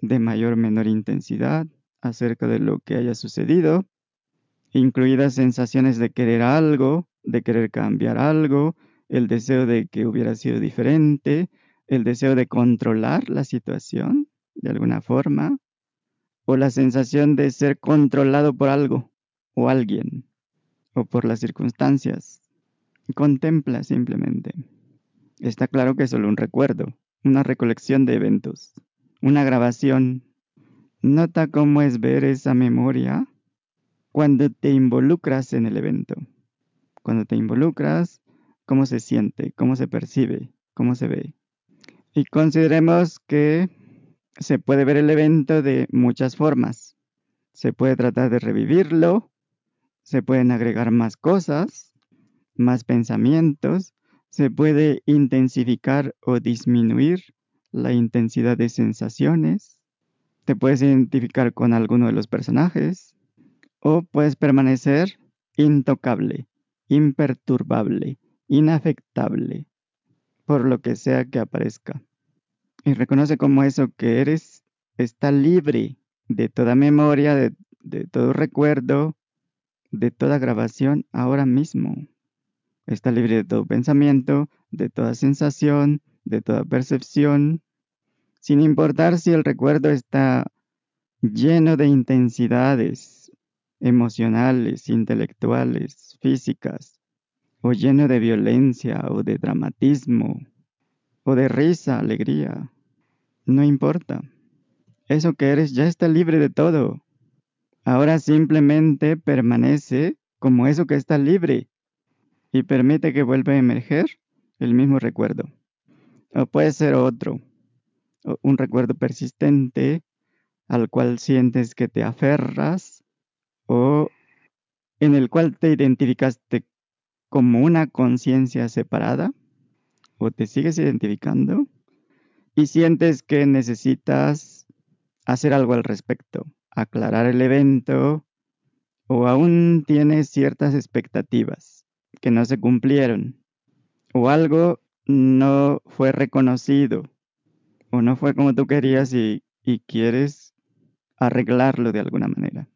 de mayor o menor intensidad acerca de lo que haya sucedido incluidas sensaciones de querer algo, de querer cambiar algo, el deseo de que hubiera sido diferente, el deseo de controlar la situación de alguna forma, o la sensación de ser controlado por algo o alguien, o por las circunstancias. Contempla simplemente. Está claro que es solo un recuerdo, una recolección de eventos, una grabación. Nota cómo es ver esa memoria cuando te involucras en el evento. Cuando te involucras, cómo se siente, cómo se percibe, cómo se ve. Y consideremos que se puede ver el evento de muchas formas. Se puede tratar de revivirlo, se pueden agregar más cosas, más pensamientos, se puede intensificar o disminuir la intensidad de sensaciones, te puedes identificar con alguno de los personajes, o puedes permanecer intocable, imperturbable, inafectable, por lo que sea que aparezca. Y reconoce como eso que eres está libre de toda memoria, de, de todo recuerdo, de toda grabación ahora mismo. Está libre de todo pensamiento, de toda sensación, de toda percepción, sin importar si el recuerdo está lleno de intensidades, emocionales, intelectuales, físicas, o lleno de violencia o de dramatismo, o de risa, alegría. No importa. Eso que eres ya está libre de todo. Ahora simplemente permanece como eso que está libre y permite que vuelva a emerger el mismo recuerdo. O puede ser otro, un recuerdo persistente al cual sientes que te aferras o en el cual te identificaste como una conciencia separada o te sigues identificando y sientes que necesitas hacer algo al respecto, aclarar el evento o aún tienes ciertas expectativas que no se cumplieron o algo no fue reconocido o no fue como tú querías y, y quieres arreglarlo de alguna manera.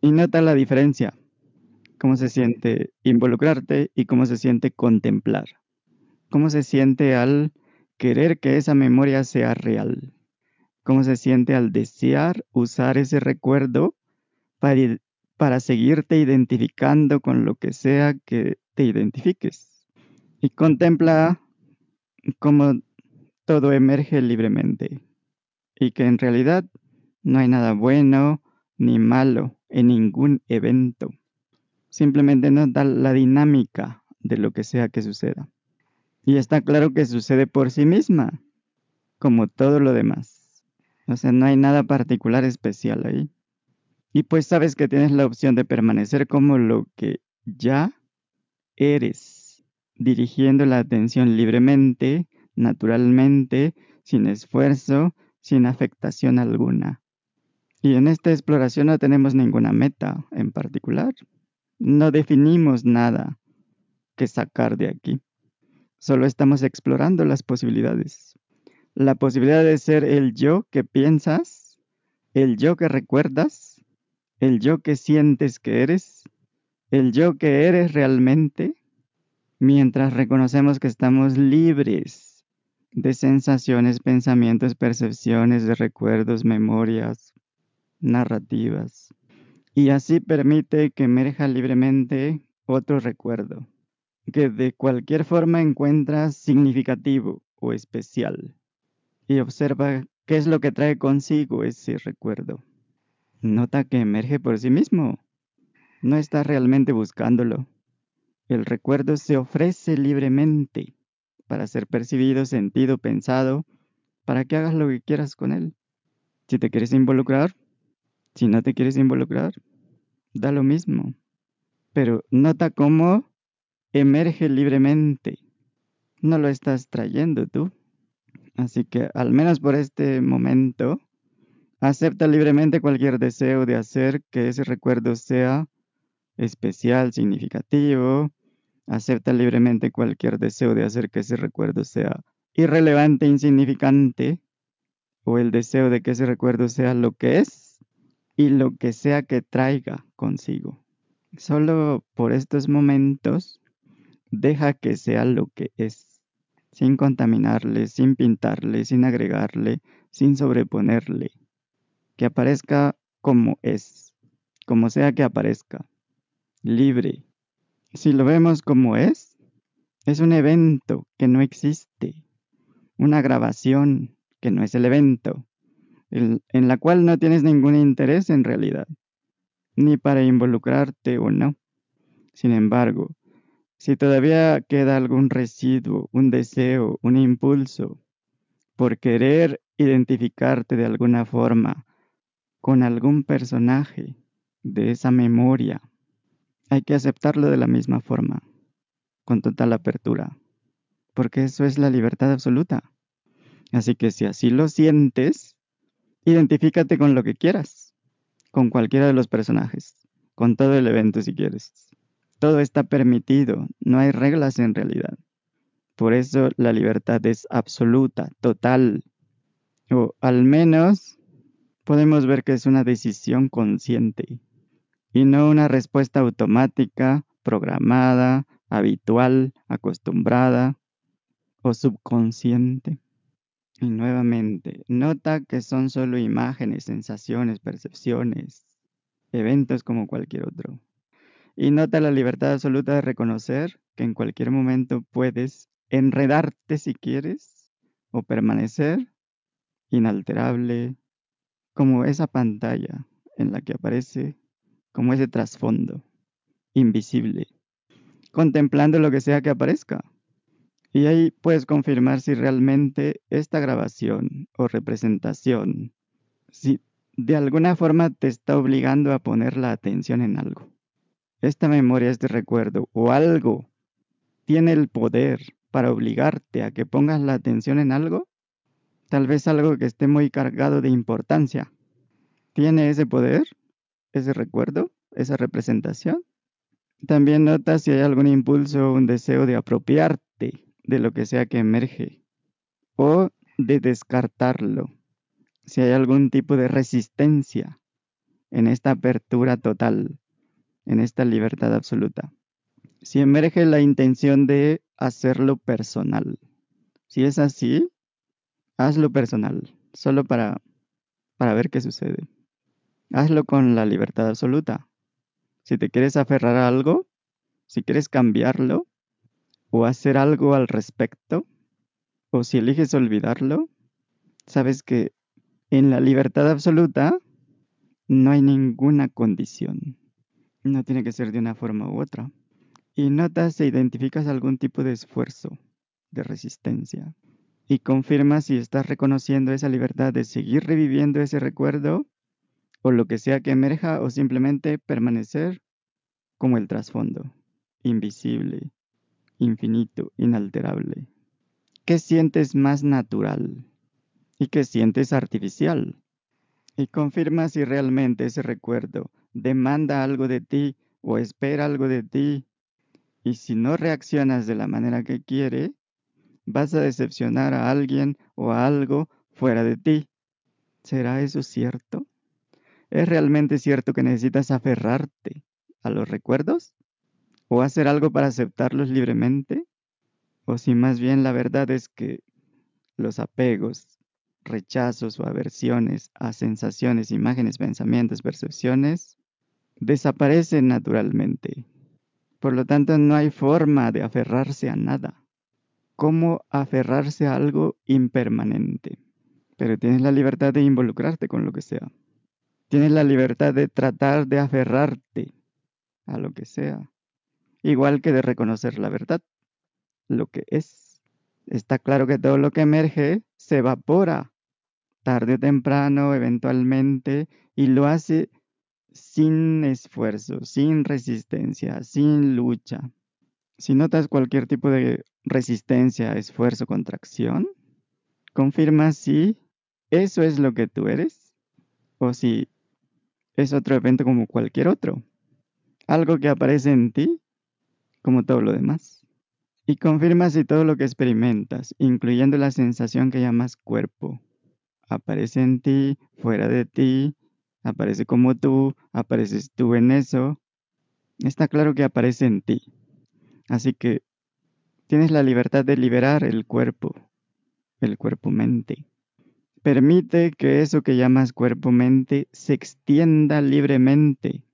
Y nota la diferencia, cómo se siente involucrarte y cómo se siente contemplar. Cómo se siente al querer que esa memoria sea real. Cómo se siente al desear usar ese recuerdo para, para seguirte identificando con lo que sea que te identifiques. Y contempla cómo todo emerge libremente y que en realidad no hay nada bueno ni malo en ningún evento. Simplemente nota la dinámica de lo que sea que suceda. Y está claro que sucede por sí misma, como todo lo demás. O sea, no hay nada particular especial ahí. Y pues sabes que tienes la opción de permanecer como lo que ya eres, dirigiendo la atención libremente, naturalmente, sin esfuerzo, sin afectación alguna. Y en esta exploración no tenemos ninguna meta en particular. No definimos nada que sacar de aquí. Solo estamos explorando las posibilidades. La posibilidad de ser el yo que piensas, el yo que recuerdas, el yo que sientes que eres, el yo que eres realmente, mientras reconocemos que estamos libres de sensaciones, pensamientos, percepciones, de recuerdos, memorias, narrativas. Y así permite que emerja libremente otro recuerdo, que de cualquier forma encuentras significativo o especial. Y observa qué es lo que trae consigo ese recuerdo. Nota que emerge por sí mismo. No estás realmente buscándolo. El recuerdo se ofrece libremente para ser percibido, sentido, pensado, para que hagas lo que quieras con él. Si te quieres involucrar, si no te quieres involucrar, da lo mismo. Pero nota cómo emerge libremente. No lo estás trayendo tú. Así que al menos por este momento, Acepta libremente cualquier deseo de hacer que ese recuerdo sea especial, significativo. Acepta libremente cualquier deseo de hacer que ese recuerdo sea irrelevante, insignificante. O el deseo de que ese recuerdo sea lo que es y lo que sea que traiga consigo. Solo por estos momentos deja que sea lo que es, sin contaminarle, sin pintarle, sin agregarle, sin sobreponerle que aparezca como es, como sea que aparezca, libre. Si lo vemos como es, es un evento que no existe, una grabación que no es el evento, en la cual no tienes ningún interés en realidad, ni para involucrarte o no. Sin embargo, si todavía queda algún residuo, un deseo, un impulso, por querer identificarte de alguna forma con algún personaje de esa memoria, hay que aceptarlo de la misma forma, con total apertura, porque eso es la libertad absoluta. Así que si así lo sientes, identifícate con lo que quieras, con cualquiera de los personajes, con todo el evento si quieres. Todo está permitido, no hay reglas en realidad. Por eso la libertad es absoluta, total, o al menos podemos ver que es una decisión consciente y no una respuesta automática, programada, habitual, acostumbrada o subconsciente. Y nuevamente, nota que son solo imágenes, sensaciones, percepciones, eventos como cualquier otro. Y nota la libertad absoluta de reconocer que en cualquier momento puedes enredarte si quieres o permanecer inalterable, como esa pantalla en la que aparece como ese trasfondo invisible, contemplando lo que sea que aparezca. Y ahí puedes confirmar si realmente esta grabación o representación, si de alguna forma te está obligando a poner la atención en algo. Esta memoria, este recuerdo o algo tiene el poder para obligarte a que pongas la atención en algo tal vez algo que esté muy cargado de importancia. ¿Tiene ese poder? ¿Ese recuerdo? ¿Esa representación? También nota si hay algún impulso o un deseo de apropiarte de lo que sea que emerge o de descartarlo. Si hay algún tipo de resistencia en esta apertura total, en esta libertad absoluta. Si emerge la intención de hacerlo personal. Si es así, hazlo personal, solo para, para ver qué sucede. Hazlo con la libertad absoluta. Si te quieres aferrar a algo, si quieres cambiarlo o hacer algo al respecto, o si eliges olvidarlo, sabes que en la libertad absoluta no hay ninguna condición. No tiene que ser de una forma u otra. Y notas e identificas algún tipo de esfuerzo, de resistencia. Y confirmas si estás reconociendo esa libertad de seguir reviviendo ese recuerdo o lo que sea que emerja o simplemente permanecer como el trasfondo, invisible, infinito, inalterable. ¿Qué sientes más natural? ¿Y qué sientes artificial? Y confirma si realmente ese recuerdo demanda algo de ti o espera algo de ti. Y si no reaccionas de la manera que quiere, vas a decepcionar a alguien o a algo fuera de ti. ¿Será eso cierto? ¿Es realmente cierto que necesitas aferrarte a los recuerdos? ¿O hacer algo para aceptarlos libremente? ¿O si más bien la verdad es que los apegos, rechazos o aversiones a sensaciones, imágenes, pensamientos, percepciones, desaparecen naturalmente. Por lo tanto, no hay forma de aferrarse a nada. ¿Cómo aferrarse a algo impermanente? Pero tienes la libertad de involucrarte con lo que sea. Tienes la libertad de tratar de aferrarte a lo que sea. Igual que de reconocer la verdad, lo que es. Está claro que todo lo que emerge se evapora tarde o temprano, eventualmente, y lo hace sin esfuerzo, sin resistencia, sin lucha. Si notas cualquier tipo de resistencia, esfuerzo, contracción, confirma si eso es lo que tú eres o si es otro evento como cualquier otro. Algo que aparece en ti como todo lo demás. Y confirma si todo lo que experimentas, incluyendo la sensación que llamas cuerpo, aparece en ti, fuera de ti, aparece como tú, apareces tú en eso. Está claro que aparece en ti. Así que tienes la libertad de liberar el cuerpo, el cuerpo-mente. Permite que eso que llamas cuerpo-mente se extienda libremente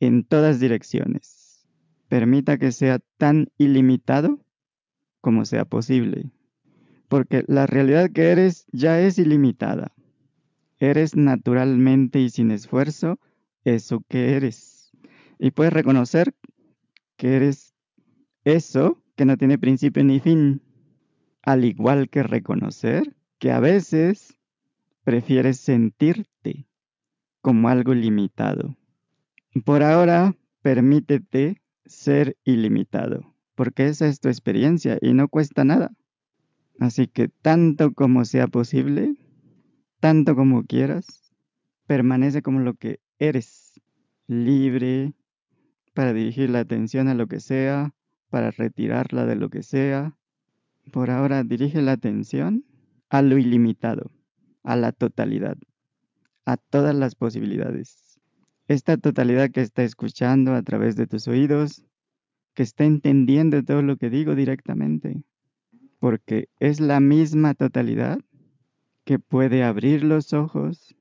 en todas direcciones. Permita que sea tan ilimitado como sea posible. Porque la realidad que eres ya es ilimitada. Eres naturalmente y sin esfuerzo eso que eres. Y puedes reconocer que eres eso que no tiene principio ni fin. Al igual que reconocer que a veces prefieres sentirte como algo limitado. Por ahora, permítete ser ilimitado, porque esa es tu experiencia y no cuesta nada. Así que tanto como sea posible, tanto como quieras, permanece como lo que eres, libre para dirigir la atención a lo que sea, para retirarla de lo que sea. Por ahora dirige la atención a lo ilimitado, a la totalidad, a todas las posibilidades. Esta totalidad que está escuchando a través de tus oídos, que está entendiendo todo lo que digo directamente, porque es la misma totalidad que puede abrir los ojos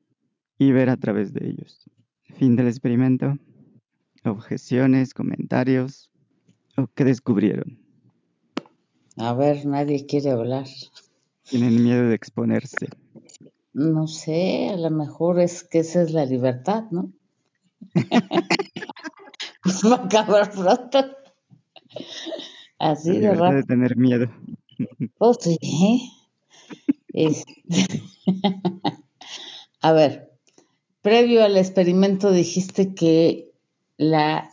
y ver a través de ellos. Fin del experimento. Objeciones, comentarios. ¿O qué descubrieron? A ver, nadie quiere hablar. Tienen miedo de exponerse. No sé, a lo mejor es que esa es la libertad, ¿no? Va a acabar pronto. Así La de libertad de tener miedo. Oh, sí. Este, A ver, previo al experimento dijiste que la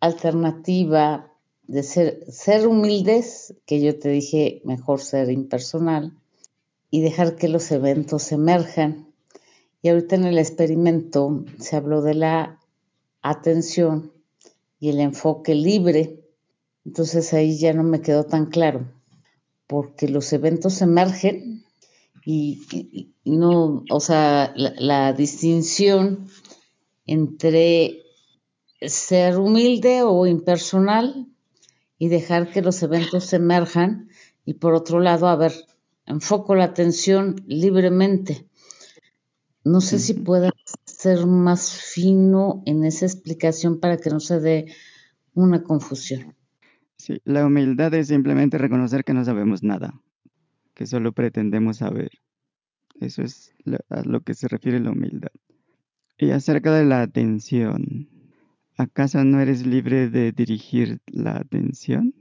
alternativa de ser, ser humildes, que yo te dije mejor ser impersonal, y dejar que los eventos emerjan. Y ahorita en el experimento se habló de la atención y el enfoque libre. Entonces ahí ya no me quedó tan claro, porque los eventos emergen y, y- no, o sea, la, la distinción entre ser humilde o impersonal y dejar que los eventos emerjan y por otro lado, a ver, enfoco la atención libremente. No sé si pueda ser más fino en esa explicación para que no se dé una confusión. Sí, la humildad es simplemente reconocer que no sabemos nada, que solo pretendemos saber. Eso es a lo que se refiere la humildad. Y acerca de la atención, ¿acaso no eres libre de dirigir la atención?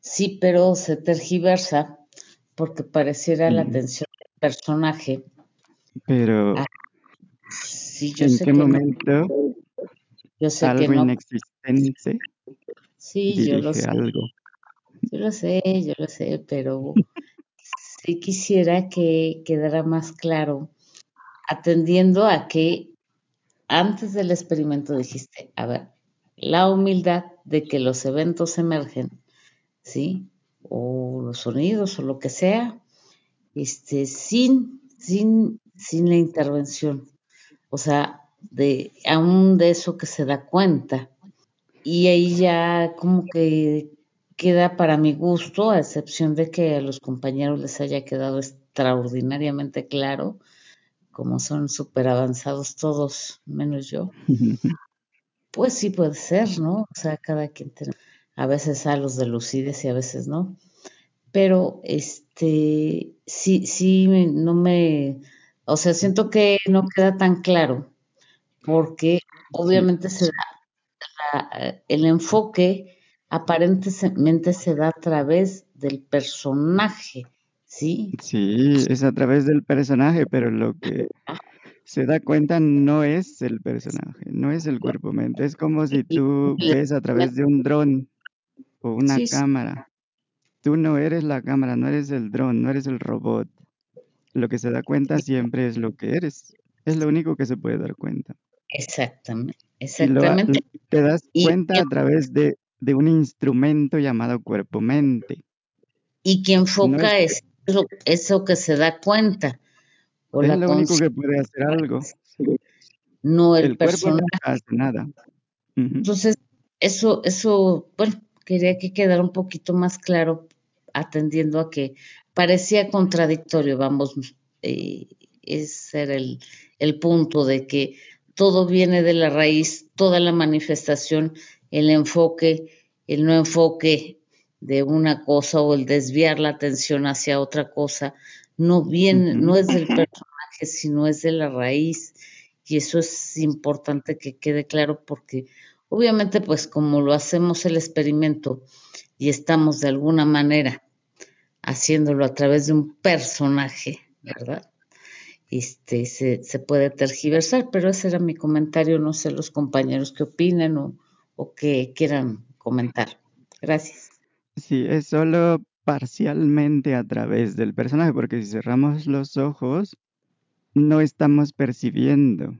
Sí, pero se tergiversa porque pareciera la atención del personaje. Pero, ah, sí, yo ¿en sé qué que momento yo sé algo que no. inexistente sí, yo lo sé. algo? Yo lo sé, yo lo sé, pero quisiera que quedara más claro, atendiendo a que antes del experimento dijiste, a ver, la humildad de que los eventos emergen, ¿sí? O los sonidos o lo que sea, este, sin, sin, sin la intervención. O sea, de, aún de eso que se da cuenta. Y ahí ya como que queda para mi gusto, a excepción de que a los compañeros les haya quedado extraordinariamente claro, como son súper avanzados todos, menos yo, pues sí puede ser, ¿no? O sea, cada quien tiene, a veces a los de lucides y a veces no. Pero, este, sí, sí, no me, o sea, siento que no queda tan claro, porque obviamente se da el enfoque aparentemente se da a través del personaje, ¿sí? Sí, es a través del personaje, pero lo que se da cuenta no es el personaje, no es el cuerpo-mente. Es como si tú ves a través de un dron o una cámara. Tú no eres la cámara, no eres el dron, no eres el robot. Lo que se da cuenta siempre es lo que eres. Es lo único que se puede dar cuenta. Exactamente, exactamente. Y te das cuenta a través de, de un instrumento llamado cuerpo-mente. Y quien enfoca es, eso que se da cuenta. O es lo único que puede hacer algo. No el, el cuerpo no hace nada. Entonces, eso, eso, bueno, quería que quedara un poquito más claro, atendiendo a que parecía contradictorio, vamos, eh, ese era el, el punto de que todo viene de la raíz, toda la manifestación, el enfoque, el no enfoque de una cosa o el desviar la atención hacia otra cosa, no viene, no es del personaje, sino es de la raíz. Y eso es importante que quede claro porque obviamente pues como lo hacemos el experimento y estamos de alguna manera haciéndolo a través de un personaje, ¿verdad? este, se, se, puede tergiversar, pero ese era mi comentario, no sé los compañeros qué opinan o, o qué quieran comentar. Gracias. Sí, es solo parcialmente a través del personaje, porque si cerramos los ojos, no estamos percibiendo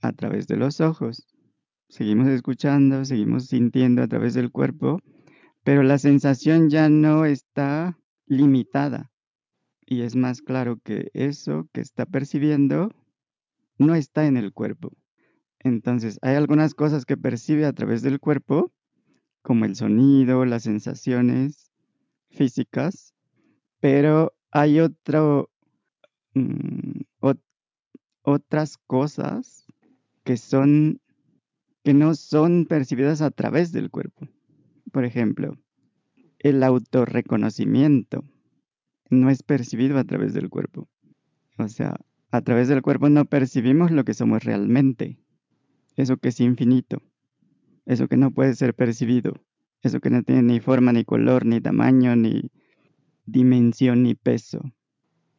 a través de los ojos. Seguimos escuchando, seguimos sintiendo a través del cuerpo, pero la sensación ya no está limitada y es más claro que eso que está percibiendo no está en el cuerpo. Entonces, hay algunas cosas que percibe a través del cuerpo, como el sonido, las sensaciones físicas, pero hay otro, mm, otras cosas que son que no son percibidas a través del cuerpo. Por ejemplo, el autorreconocimiento no es percibido a través del cuerpo. O sea, a través del cuerpo no percibimos lo que somos realmente. Eso que es infinito. Eso que no puede ser percibido. Eso que no tiene ni forma, ni color, ni tamaño, ni dimensión, ni peso.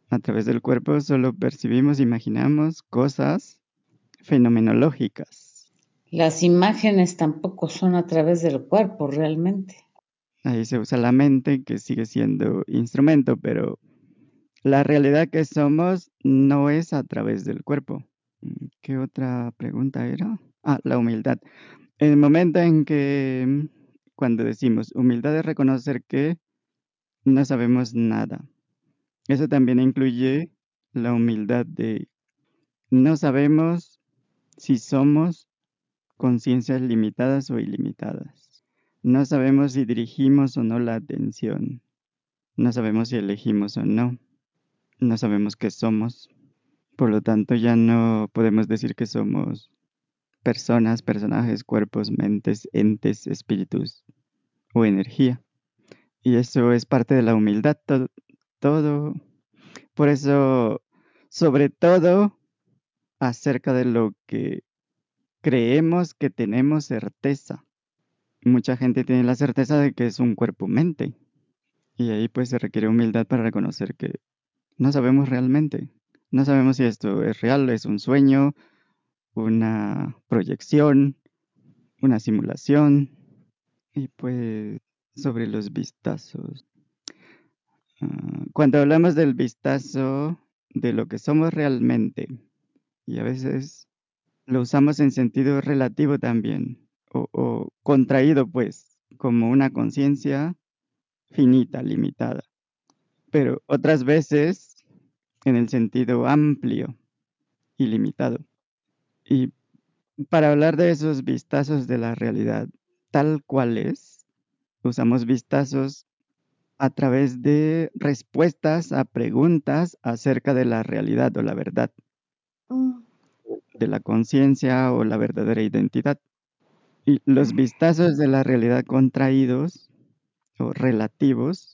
A través del cuerpo solo percibimos, imaginamos cosas fenomenológicas. Las imágenes tampoco son a través del cuerpo realmente. Ahí se usa la mente, que sigue siendo instrumento, pero la realidad que somos no es a través del cuerpo. Mm, ¿Qué otra pregunta era? Ah, la humildad. El momento en que, mm, cuando decimos humildad es reconocer que no sabemos nada. Eso también incluye la humildad de no sabemos si somos conciencias limitadas o ilimitadas. No sabemos si dirigimos o no la atención. No sabemos si elegimos o no. No sabemos qué somos. Por lo tanto, ya no podemos decir que somos personas, personajes, cuerpos, mentes, entes, espíritus o energía. Y eso es parte de la humildad, todo. Por eso, sobre todo, acerca de lo que creemos que tenemos certeza. Mucha gente tiene la certeza de que es un cuerpo-mente. Y ahí pues se requiere humildad para reconocer que no sabemos realmente. No sabemos si esto es real, es un sueño, una proyección, una simulación. Y pues sobre los vistazos. Ah, cuando hablamos del vistazo de lo que somos realmente, y a veces lo usamos en sentido relativo también, o, o contraído pues, como una conciencia finita, limitada. Pero otras veces en el sentido amplio, ilimitado. Y para hablar de esos vistazos de la realidad tal cual es, usamos vistazos a través de respuestas a preguntas acerca de la realidad o la verdad, de la conciencia o la verdadera identidad. Y los vistazos de la realidad contraídos o relativos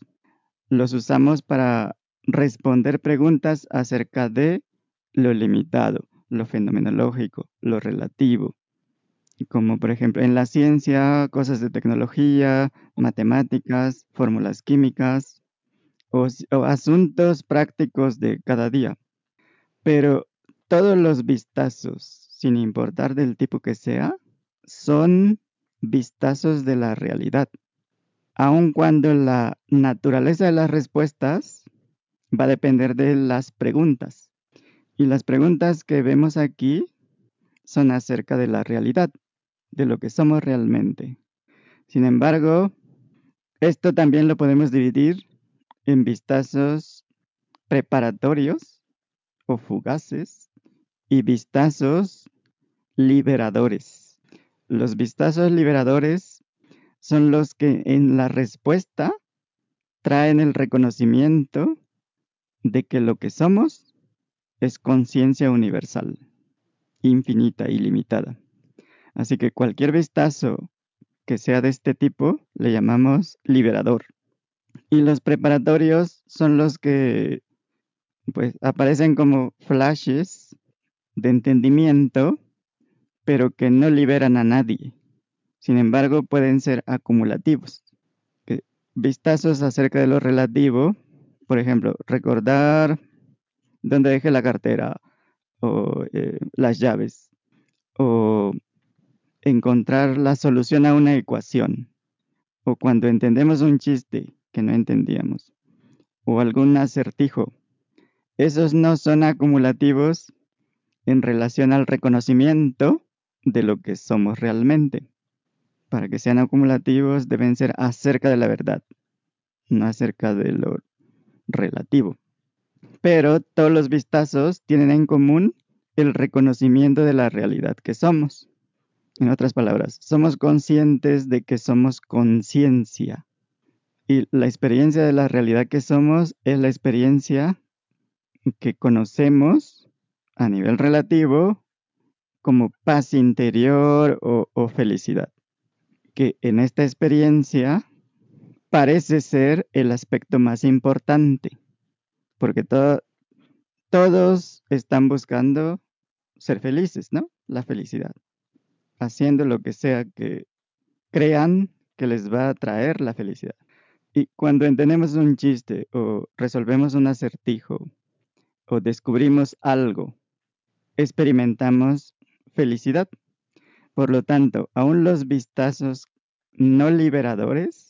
los usamos para responder preguntas acerca de lo limitado, lo fenomenológico, lo relativo. Como por ejemplo en la ciencia, cosas de tecnología, matemáticas, fórmulas químicas o, o asuntos prácticos de cada día. Pero todos los vistazos, sin importar del tipo que sea, son vistazos de la realidad. Aun cuando la naturaleza de las respuestas va a depender de las preguntas. Y las preguntas que vemos aquí son acerca de la realidad, de lo que somos realmente. Sin embargo, esto también lo podemos dividir en vistazos preparatorios o fugaces y vistazos liberadores. Los vistazos liberadores son los que en la respuesta traen el reconocimiento de que lo que somos es conciencia universal, infinita, ilimitada. Así que cualquier vistazo que sea de este tipo le llamamos liberador. Y los preparatorios son los que pues aparecen como flashes de entendimiento, pero que no liberan a nadie. Sin embargo, pueden ser acumulativos. Vistazos acerca de lo relativo, por ejemplo, recordar dónde dejé la cartera o eh, las llaves o encontrar la solución a una ecuación o cuando entendemos un chiste que no entendíamos o algún acertijo. Esos no son acumulativos en relación al reconocimiento de lo que somos realmente. Para que sean acumulativos deben ser acerca de la verdad, no acerca de lo relativo. Pero todos los vistazos tienen en común el reconocimiento de la realidad que somos. En otras palabras, somos conscientes de que somos conciencia. Y la experiencia de la realidad que somos es la experiencia que conocemos a nivel relativo como paz interior o, felicidad. Que en esta experiencia parece ser el aspecto más importante, porque todo, todos están buscando ser felices, ¿no? La felicidad, haciendo lo que sea que crean que les va a traer la felicidad. Y cuando entendemos un chiste o resolvemos un acertijo o descubrimos algo, experimentamos felicidad. Por lo tanto, aún los vistazos no liberadores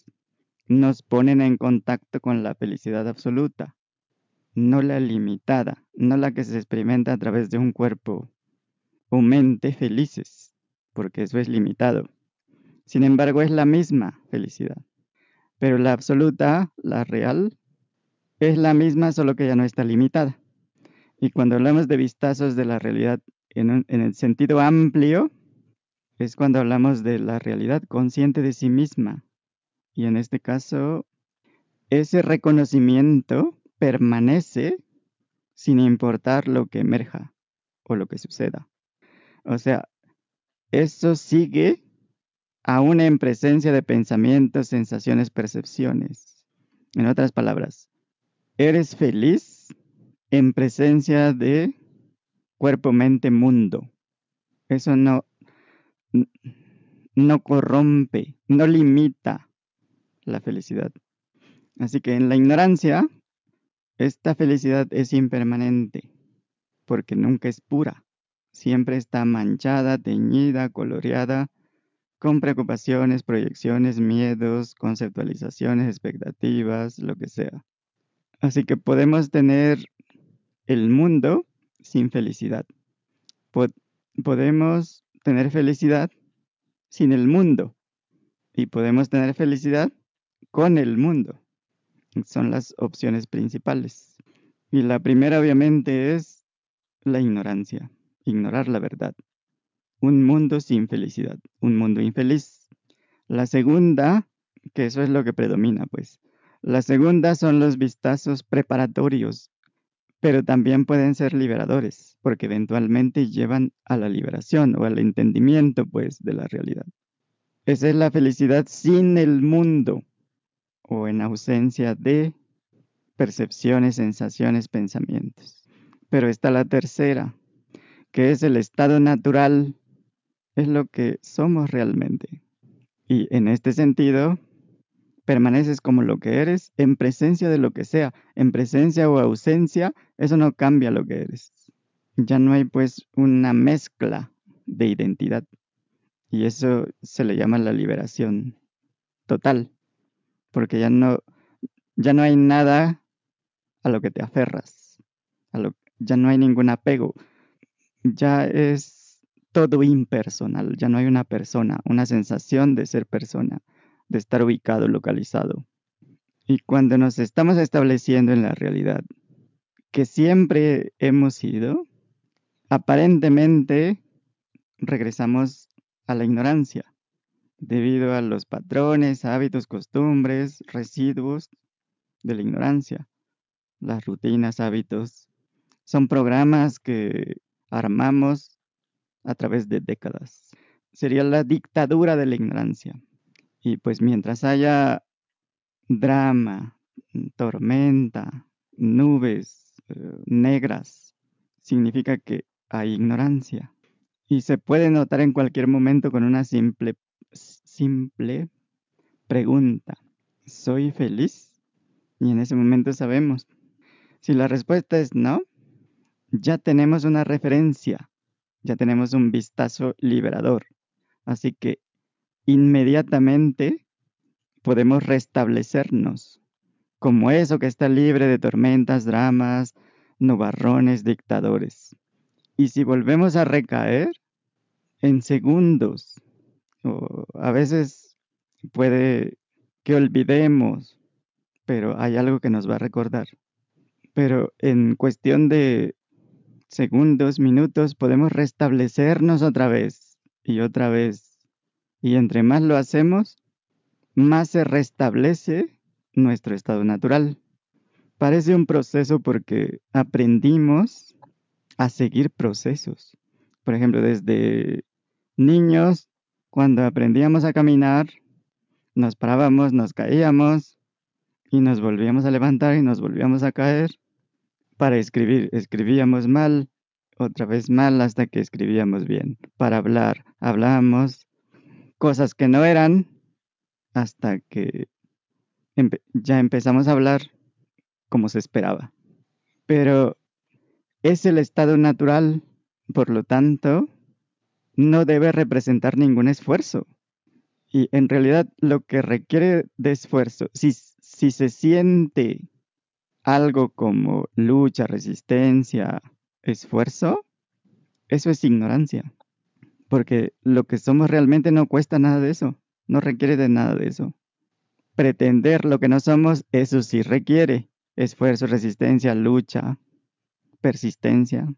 nos ponen en contacto con la felicidad absoluta, no la limitada, no la que se experimenta a través de un cuerpo o mente felices, porque eso es limitado. Sin embargo, es la misma felicidad. Pero la absoluta, la real, es la misma, solo que ya no está limitada. Y cuando hablamos de vistazos de la realidad en, en el sentido amplio, es cuando hablamos de la realidad consciente de sí misma. Y en este caso, ese reconocimiento permanece sin importar lo que emerja o lo que suceda. O sea, eso sigue aún en presencia de pensamientos, sensaciones, percepciones. En otras palabras, eres feliz en presencia de cuerpo, mente, mundo. Eso no, no corrompe, no limita la felicidad. Así que en la ignorancia, esta felicidad es impermanente, porque nunca es pura. Siempre está manchada, teñida, coloreada, con preocupaciones, proyecciones, miedos, conceptualizaciones, expectativas, lo que sea. Así que podemos tener el mundo sin felicidad. podemos tener felicidad sin el mundo y podemos tener felicidad con el mundo. Son las opciones principales. Y la primera obviamente es la ignorancia, ignorar la verdad. Un mundo sin felicidad, un mundo infeliz. La segunda, que eso es lo que predomina, pues. La segunda son los vistazos preparatorios, pero también pueden ser liberadores, porque eventualmente llevan a la liberación o al entendimiento, pues, de la realidad. Esa es la felicidad sin el mundo o en ausencia de percepciones, sensaciones, pensamientos. Pero está la tercera, que es el estado natural, es lo que somos realmente. Y en este sentido, permaneces como lo que eres en presencia de lo que sea, en presencia o ausencia, eso no cambia lo que eres. Ya no hay pues una mezcla de identidad. Y eso se le llama la liberación total, porque ya no, ya no hay nada a lo que te aferras, ya no hay ningún apego, ya es todo impersonal, ya no hay una persona, una sensación de ser persona, de estar ubicado, localizado. Y cuando nos estamos estableciendo en la realidad que siempre hemos sido, aparentemente regresamos a la ignorancia, debido a los patrones, hábitos, costumbres, residuos de la ignorancia. Las rutinas, hábitos, son programas que armamos a través de décadas. Sería la dictadura de la ignorancia. Y pues mientras haya drama, tormenta, nubes eh, negras, significa que hay ignorancia y se puede notar en cualquier momento con una simple, simple pregunta. ¿Soy feliz? Y en ese momento sabemos. Si la respuesta es no, ya tenemos una referencia, ya tenemos un vistazo liberador. Así que inmediatamente podemos restablecernos como eso que está libre de tormentas, dramas, nubarrones, dictadores. Y si volvemos a recaer en segundos, o a veces puede que olvidemos, pero hay algo que nos va a recordar. Pero en cuestión de segundos, minutos, podemos restablecernos otra vez y otra vez. Y entre más lo hacemos, más se restablece nuestro estado natural. Parece un proceso porque aprendimos a seguir procesos. Por ejemplo, desde niños, cuando aprendíamos a caminar, nos parábamos, nos caíamos y nos volvíamos a levantar y nos volvíamos a caer. Para escribir, escribíamos mal, otra vez mal hasta que escribíamos bien. Para hablar, hablábamos cosas que no eran hasta que ya empezamos a hablar como se esperaba. Pero es el estado natural, por lo tanto, no debe representar ningún esfuerzo. Y en realidad lo que requiere de esfuerzo, si, si se siente algo como lucha, resistencia, esfuerzo, eso es ignorancia. Porque lo que somos realmente no cuesta nada de eso, no requiere de nada de eso. Pretender lo que no somos, eso sí requiere esfuerzo, resistencia, lucha, persistencia.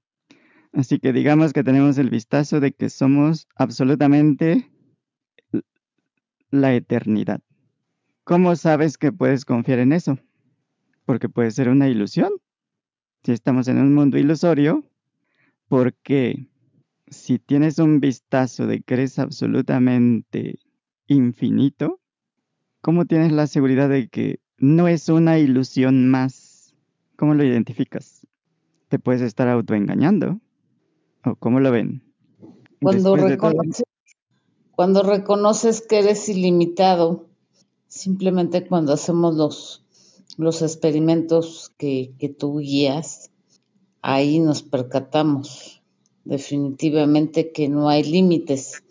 Así que digamos que tenemos el vistazo de que somos absolutamente la eternidad. ¿Cómo sabes que puedes confiar en eso? Porque puede ser una ilusión. Si estamos en un mundo ilusorio, ¿por qué si tienes un vistazo de que eres absolutamente infinito, ¿cómo tienes la seguridad de que no es una ilusión más? ¿Cómo lo identificas? ¿Te puedes estar autoengañando? ¿O cómo lo ven? Cuando reconoces, cuando reconoces que eres ilimitado, simplemente cuando hacemos los, los experimentos que, que tú guías, ahí nos percatamos definitivamente que no hay límites.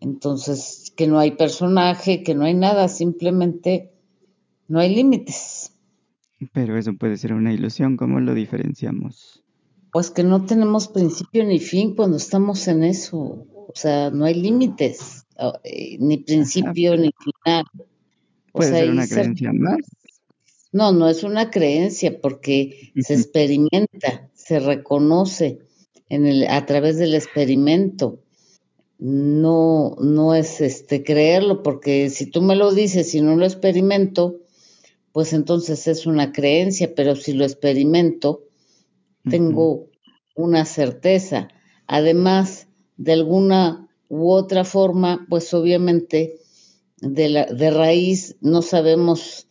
Entonces, que no hay personaje, que no hay nada, simplemente no hay límites. Pero eso puede ser una ilusión, ¿cómo lo diferenciamos? Pues que no tenemos principio ni fin cuando estamos en eso. O sea, no hay límites, eh, ni principio ni final. O Puede sea, ser una se- creencia más. No, no es una creencia porque se experimenta, se reconoce en el, a través del experimento. No, no es este creerlo, porque si tú me lo dices y no lo experimento, pues entonces es una creencia, pero si lo experimento, tengo una certeza. Además, de alguna u otra forma, pues obviamente de, la, de raíz no sabemos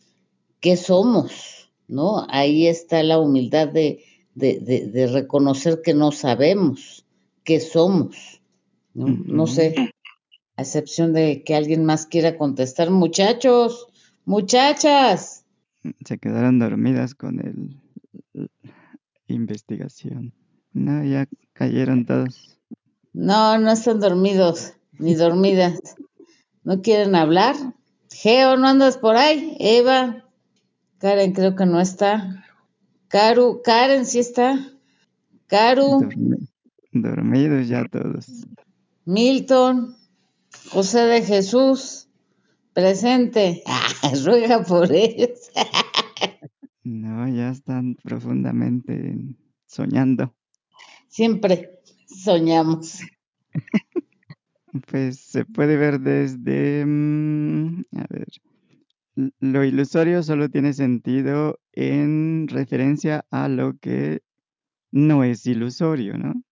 qué somos, ¿no? Ahí está la humildad de, de, de, de reconocer que no sabemos qué somos. ¿no? sé, a excepción de que alguien más quiera contestar, muchachos, muchachas. Se quedaron dormidas con el investigación. No, ya cayeron todos. No, no están dormidos ni dormidas. ¿No quieren hablar? Geo, ¿no andas por ahí? Eva, Karen creo que no está. Caru, Karen sí está. Dormi- dormidos ya todos. Milton, José de Jesús, presente. Ah, ruega por ellos. No, ya están profundamente soñando. Siempre soñamos. Pues se puede ver desde... mm, a ver. Lo ilusorio solo tiene sentido en referencia a lo que no es ilusorio, ¿no?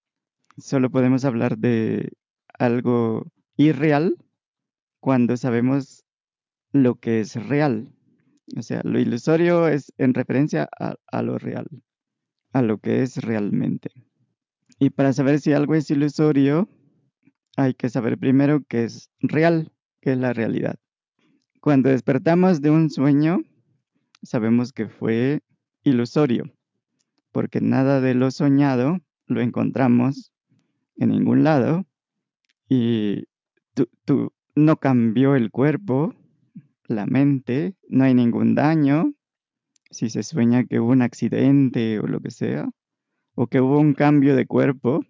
Solo podemos hablar de algo irreal cuando sabemos lo que es real. O sea, lo ilusorio es en referencia a, a lo real, a lo que es realmente. Y para saber si algo es ilusorio, hay que saber primero qué es real, qué es la realidad. Cuando despertamos de un sueño, sabemos que fue ilusorio, porque nada de lo soñado lo encontramos en ningún lado y tú, tú- no cambió el cuerpo, la mente, no hay ningún daño. Si se sueña que hubo un accidente o lo que sea, o que hubo un cambio de cuerpo,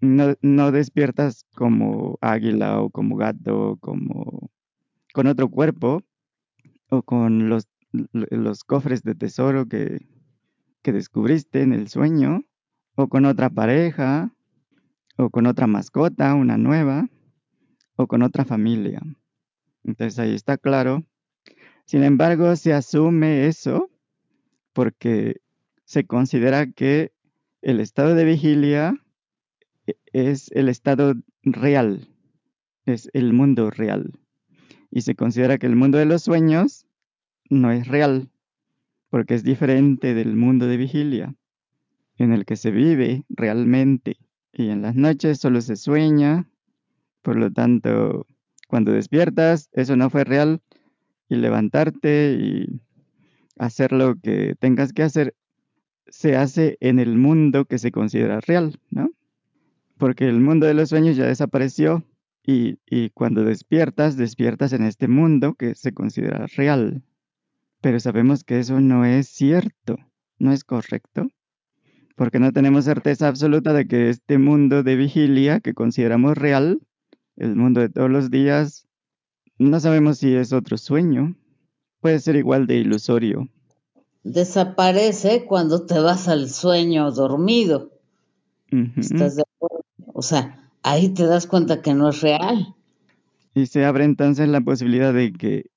no, no despiertas como águila o como gato, como con otro cuerpo, o con los, los cofres de tesoro que, que descubriste en el sueño, o con otra pareja, o con otra mascota, una nueva, o con otra familia. Entonces ahí está claro. Sin embargo, se asume eso porque se considera que el estado de vigilia e- es el estado real, es el mundo real. Y se considera que el mundo de los sueños no es real, porque es diferente del mundo de vigilia, en el que se vive realmente. Y en las noches solo se sueña, por lo tanto, cuando despiertas, eso no fue real, y levantarte y hacer lo que tengas que hacer se hace en el mundo que se considera real, ¿no? Porque el mundo de los sueños ya desapareció y, cuando despiertas, despiertas en este mundo que se considera real. Pero sabemos que eso no es cierto, no es correcto, porque no tenemos certeza absoluta de que este mundo de vigilia que consideramos real, el mundo de todos los días, no sabemos si es otro sueño, puede ser igual de ilusorio. Desaparece cuando te vas al sueño dormido. ¿Estás de acuerdo? O sea, ahí te das cuenta que no es real. Y se abre entonces la posibilidad de que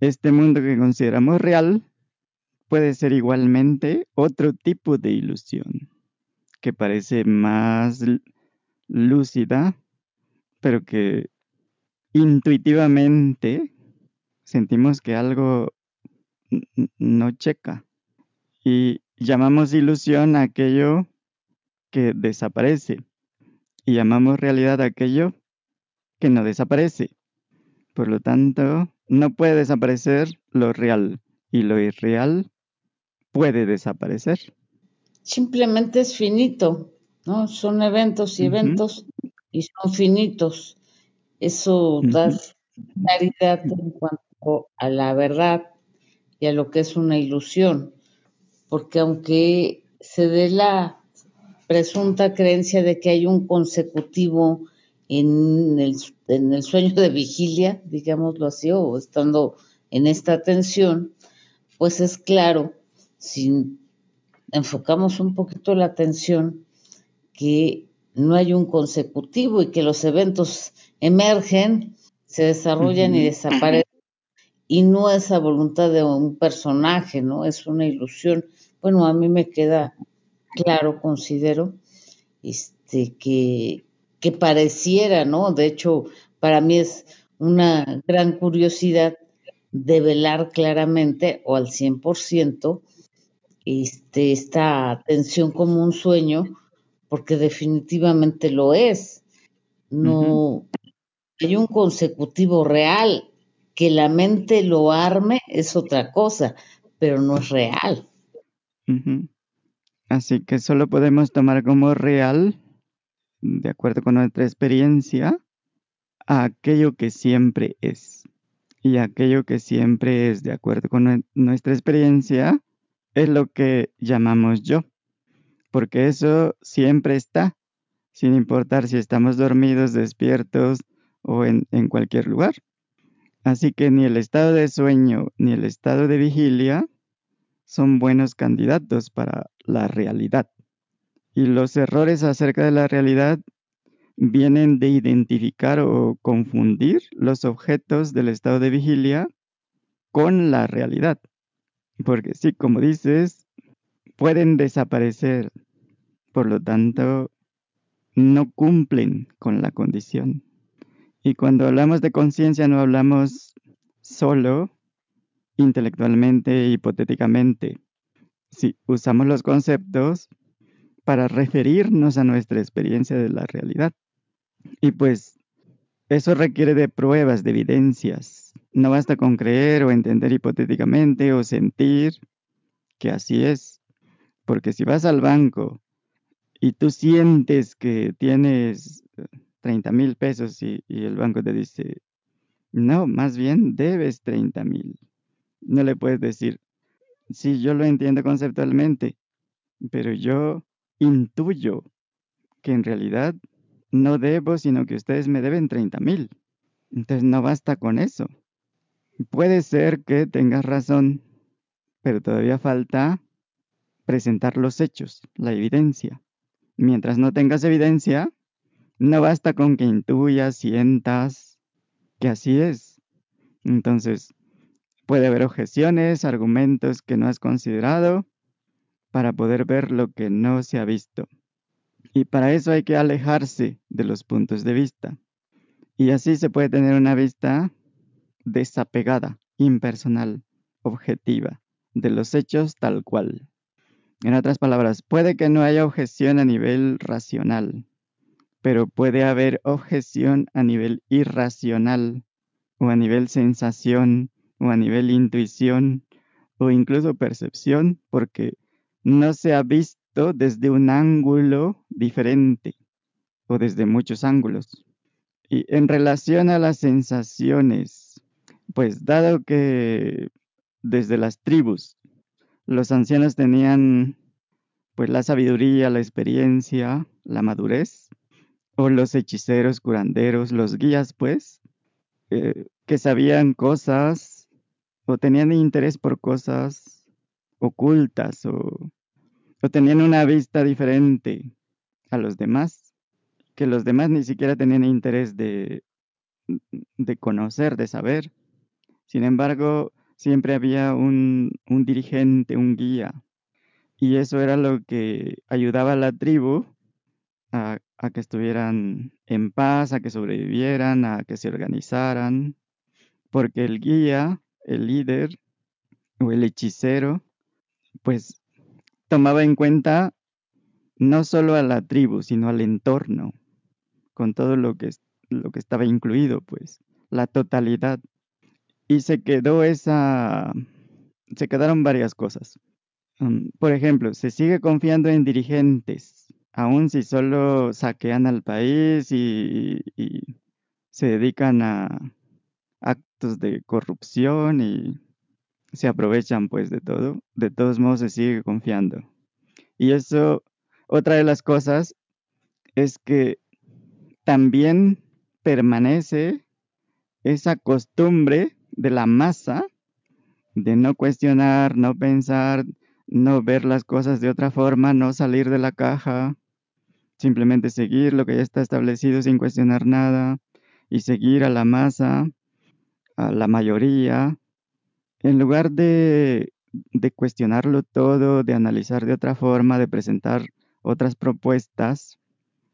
este mundo que consideramos real puede ser igualmente otro tipo de ilusión, que parece más lúcida, pero que intuitivamente sentimos que algo no checa. Y llamamos ilusión a aquello que desaparece. Y llamamos realidad a aquello que no desaparece. Por lo tanto, no puede desaparecer lo real y lo irreal puede desaparecer. Simplemente es finito, ¿no? Son eventos y eventos y son finitos. Eso da claridad en cuanto a la verdad y a lo que es una ilusión, porque aunque se dé la presunta creencia de que hay un consecutivo en el, en el sueño de vigilia, digámoslo así, o estando en esta tensión, pues es claro, si enfocamos un poquito la atención, que no hay un consecutivo y que los eventos emergen, se desarrollan y desaparecen, y no es a voluntad de un personaje, ¿no? Es una ilusión. Bueno, a mí me queda claro, considero, este, que, que pareciera, ¿no? De hecho, para mí es una gran curiosidad develar claramente o al 100% este, esta atención como un sueño, porque definitivamente lo es. No hay un consecutivo real. Que la mente lo arme es otra cosa, pero no es real. Así que solo podemos tomar como real de acuerdo con nuestra experiencia, a aquello que siempre es. Y aquello que siempre es de acuerdo con nuestra experiencia es lo que llamamos yo. Porque eso siempre está, sin importar si estamos dormidos, despiertos o en, cualquier lugar. Así que ni el estado de sueño ni el estado de vigilia son buenos candidatos para la realidad. Y los errores acerca de la realidad vienen de identificar o confundir los objetos del estado de vigilia con la realidad. Porque sí, como dices, pueden desaparecer. Por lo tanto, no cumplen con la condición. Y cuando hablamos de conciencia no hablamos solo intelectualmente, hipotéticamente. Si usamos los conceptos para referirnos a nuestra experiencia de la realidad. Y pues eso requiere de pruebas, de evidencias. No basta con creer o entender hipotéticamente o sentir que así es. Porque si vas al banco y tú sientes que tienes 30 mil pesos y, y, el banco te dice, no, más bien debes 30 mil. No le puedes decir, sí, yo lo entiendo conceptualmente, pero yo intuyo que en realidad no debo, sino que ustedes me deben 30 mil. Entonces no basta con eso. Puede ser que tengas razón, pero todavía falta presentar los hechos, la evidencia. Mientras no tengas evidencia, no basta con que intuyas, sientas que así es. Entonces, puede haber objeciones, argumentos que no has considerado, para poder ver lo que no se ha visto. Y para eso hay que alejarse de los puntos de vista. Y así se puede tener una vista desapegada, impersonal, objetiva, de los hechos tal cual. En otras palabras, puede que no haya objeción a nivel racional, pero puede haber objeción a nivel irracional, o a nivel sensación, o a nivel intuición, o incluso percepción, porque no se ha visto desde un ángulo diferente o desde muchos ángulos. Y en relación a las sensaciones, pues dado que desde las tribus los ancianos tenían pues la sabiduría, la experiencia, la madurez, o los hechiceros, curanderos, los guías pues, eh, que sabían cosas o tenían interés por cosas ocultas o o tenían una vista diferente a los demás, que los demás ni siquiera tenían interés de, de conocer, de saber. Sin embargo, siempre había un, un dirigente, un guía, y eso era lo que ayudaba a la tribu a, que estuvieran en paz, a que sobrevivieran, a que se organizaran, porque el guía, el líder o el hechicero, pues tomaba en cuenta no solo a la tribu, sino al entorno, con todo lo que, lo que estaba incluido, pues, la totalidad. Y se quedó esa, se quedaron varias cosas. Um, por ejemplo, se sigue confiando en dirigentes, aun si solo saquean al país y, y se dedican a actos de corrupción y se aprovechan pues de todo. De todos modos se sigue confiando. Y eso, otra de las cosas es que también permanece esa costumbre de la masa de no cuestionar, no pensar, no ver las cosas de otra forma, no salir de la caja, simplemente seguir lo que ya está establecido sin cuestionar nada y seguir a la masa, a la mayoría, en lugar de, de cuestionarlo todo, de analizar de otra forma, de presentar otras propuestas,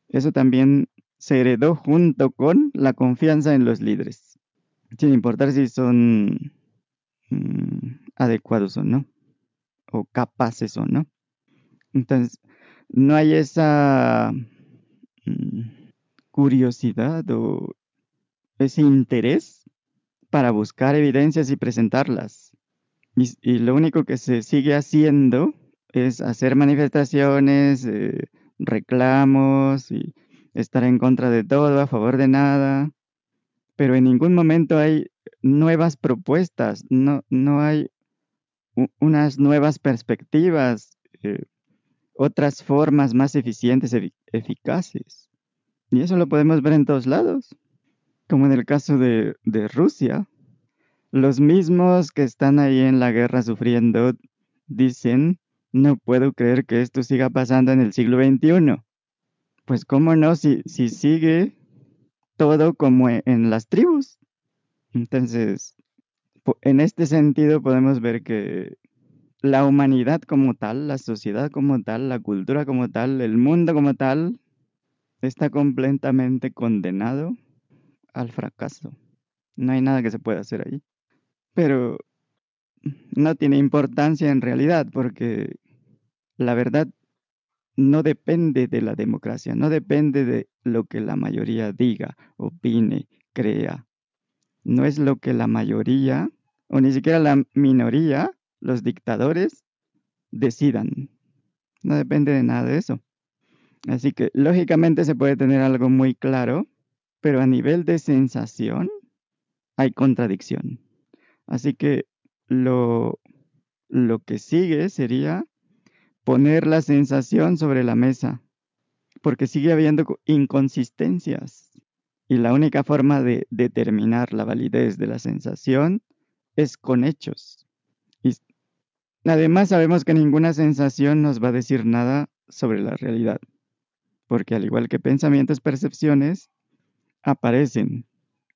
eso también se heredó junto con la confianza en los líderes, sin importar si son mm, adecuados o no, o capaces o no. Entonces, no hay esa mm, curiosidad o ese interés para buscar evidencias y presentarlas. Y, y lo único que se sigue haciendo es hacer manifestaciones, eh, reclamos y estar en contra de todo, a favor de nada, pero en ningún momento hay nuevas propuestas, no, no hay unas nuevas perspectivas, eh, otras formas más eficientes, efi- eficaces. Y eso lo podemos ver en todos lados, como en el caso de, de Rusia. Los mismos que están ahí en la guerra sufriendo dicen, no puedo creer que esto siga pasando en el siglo XXI. Pues cómo no, si, si sigue todo como e- en las tribus. Entonces, en este sentido podemos ver que la humanidad como tal, la sociedad como tal, la cultura como tal, el mundo como tal, está completamente condenado al fracaso. No hay nada que se pueda hacer ahí. Pero no tiene importancia en realidad porque la verdad no depende de la democracia, no depende de lo que la mayoría diga, opine, crea. No es lo que la mayoría, o ni siquiera la minoría, los dictadores, decidan. No depende de nada de eso. Así que lógicamente se puede tener algo muy claro, pero a nivel de sensación hay contradicción. Así que lo, lo que sigue sería poner la sensación sobre la mesa, porque sigue habiendo co- inconsistencias. Y la única forma de determinar la validez de la sensación es con hechos. Y además sabemos que ninguna sensación nos va a decir nada sobre la realidad, porque al igual que pensamientos, percepciones aparecen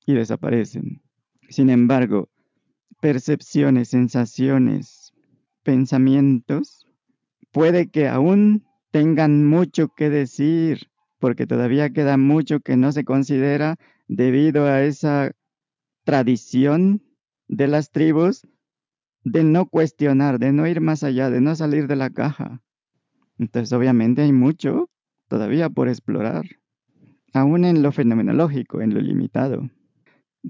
y desaparecen. Sin embargo, percepciones, sensaciones, pensamientos, puede que aún tengan mucho que decir, porque todavía queda mucho que no se considera debido a esa tradición de las tribus de no cuestionar, de no ir más allá, de no salir de la caja. Entonces, obviamente hay mucho todavía por explorar, aún en lo fenomenológico, en lo limitado.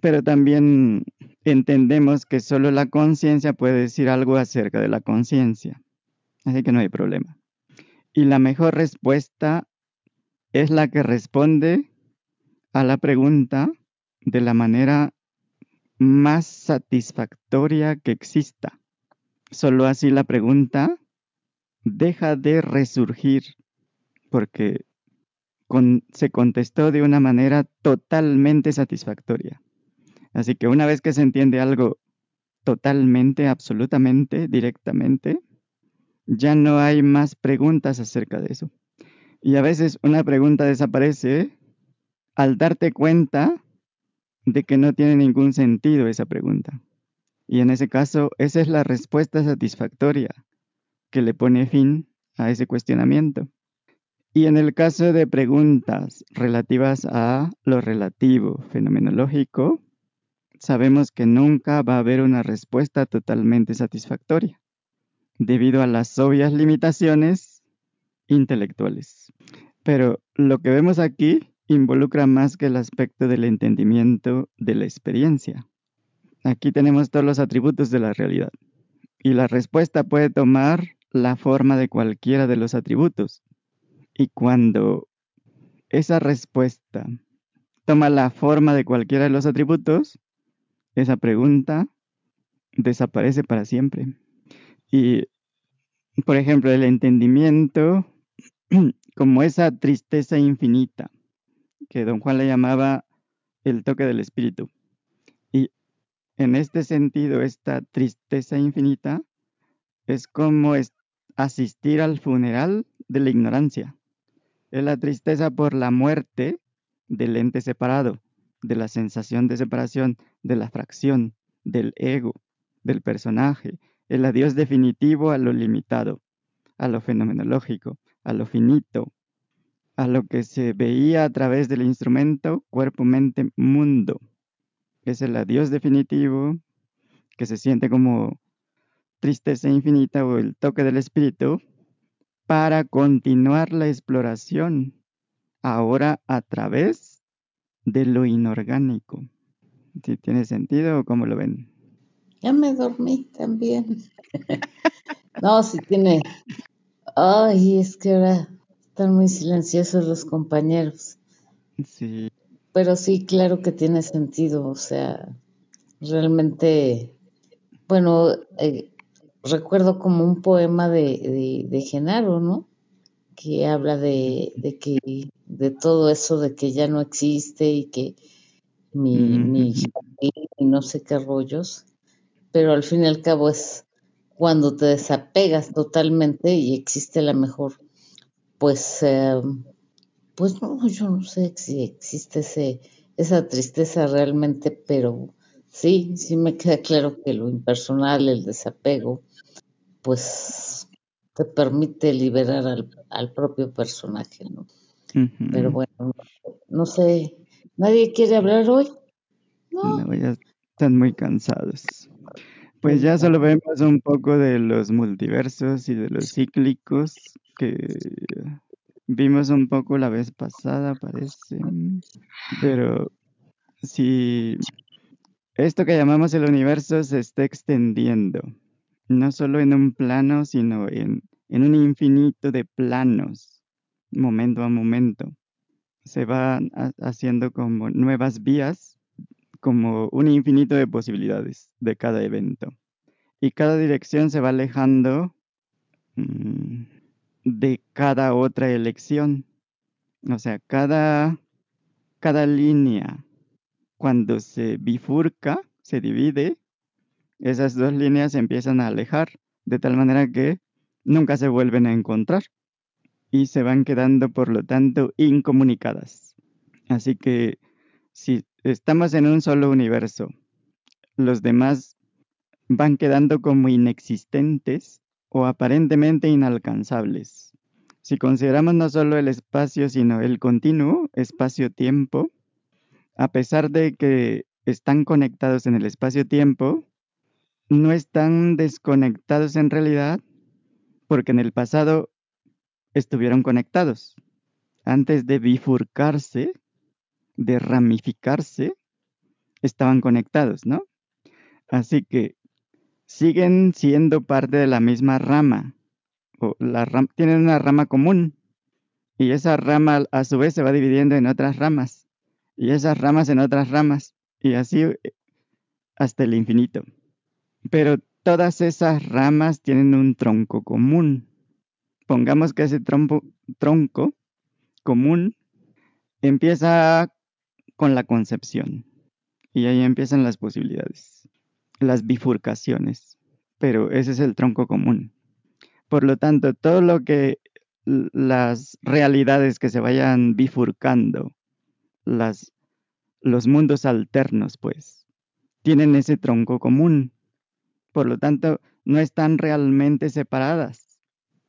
Pero también entendemos que solo la conciencia puede decir algo acerca de la conciencia. Así que no hay problema. Y la mejor respuesta es la que responde a la pregunta de la manera más satisfactoria que exista. Solo así la pregunta deja de resurgir porque con- se contestó de una manera totalmente satisfactoria. Así que una vez que se entiende algo totalmente, absolutamente, directamente, ya no hay más preguntas acerca de eso. Y a veces una pregunta desaparece al darte cuenta de que no tiene ningún sentido esa pregunta. Y en ese caso, esa es la respuesta satisfactoria que le pone fin a ese cuestionamiento. Y en el caso de preguntas relativas a lo relativo fenomenológico, sabemos que nunca va a haber una respuesta totalmente satisfactoria, debido a las obvias limitaciones intelectuales. Pero lo que vemos aquí involucra más que el aspecto del entendimiento de la experiencia. Aquí tenemos todos los atributos de la realidad. Y la respuesta puede tomar la forma de cualquiera de los atributos. Y cuando esa respuesta toma la forma de cualquiera de los atributos, esa pregunta desaparece para siempre. Y, por ejemplo, el entendimiento como esa tristeza infinita que don Juan le llamaba el toque del espíritu. Y en este sentido, esta tristeza infinita es como asistir al funeral de la ignorancia. Es la tristeza por la muerte del ente separado, de la sensación de separación, de la fracción, del ego, del personaje, el adiós definitivo a lo limitado, a lo fenomenológico, a lo finito, a lo que se veía a través del instrumento cuerpo, mente, mundo. Es el adiós definitivo que se siente como tristeza infinita o el toque del espíritu para continuar la exploración ahora a través de lo inorgánico. Si tiene sentido o cómo lo ven. Ya me dormí también. no, si tiene. Ay, es que ahora están muy silenciosos los compañeros. Sí. Pero sí, claro que tiene sentido. O sea, realmente, bueno, eh, recuerdo como un poema de, de, Genaro, ¿no? Que habla de, de, que de todo eso de que ya no existe y que mi, mi y no sé qué rollos, pero al fin y al cabo es cuando te desapegas totalmente y existe la mejor, pues, eh, pues no, yo no sé si existe ese, esa tristeza realmente, pero sí, sí me queda claro que lo impersonal, el desapego, pues te permite liberar al, al propio personaje, ¿no? Pero bueno, no sé, ¿nadie quiere hablar hoy? No, ya están muy cansados. Pues ya solo vemos un poco de los multiversos y de los cíclicos que vimos un poco la vez pasada, parece. Pero si esto que llamamos el universo se está extendiendo, no solo en un plano, sino en, en un infinito de planos, momento a momento. Se van haciendo como nuevas vías como un infinito de posibilidades de cada evento. Y cada dirección se va alejando mm, de cada otra elección. O sea, cada, cada línea, cuando se bifurca, se divide, esas dos líneas se empiezan a alejar, de tal manera que nunca se vuelven a encontrar y se van quedando, por lo tanto, incomunicadas. Así que si estamos en un solo universo, los demás van quedando como inexistentes o aparentemente inalcanzables. Si consideramos no solo el espacio, sino el continuo espacio-tiempo, a pesar de que están conectados en el espacio-tiempo, no están desconectados en realidad porque en el pasado estuvieron conectados. Antes de bifurcarse, de ramificarse, estaban conectados, ¿no? Así que siguen siendo parte de la misma rama, o la tienen una rama común, y esa rama a su vez se va dividiendo en otras ramas, y esas ramas en otras ramas, y así eh, hasta el infinito. Pero todas esas ramas tienen un tronco común. Pongamos que ese tronco, tronco común empieza con la concepción. Y ahí empiezan las posibilidades, las bifurcaciones. Pero ese es el tronco común. Por lo tanto, todo lo que las realidades que se vayan bifurcando, las, los mundos alternos, pues, tienen ese tronco común. Por lo tanto, no están realmente separadas.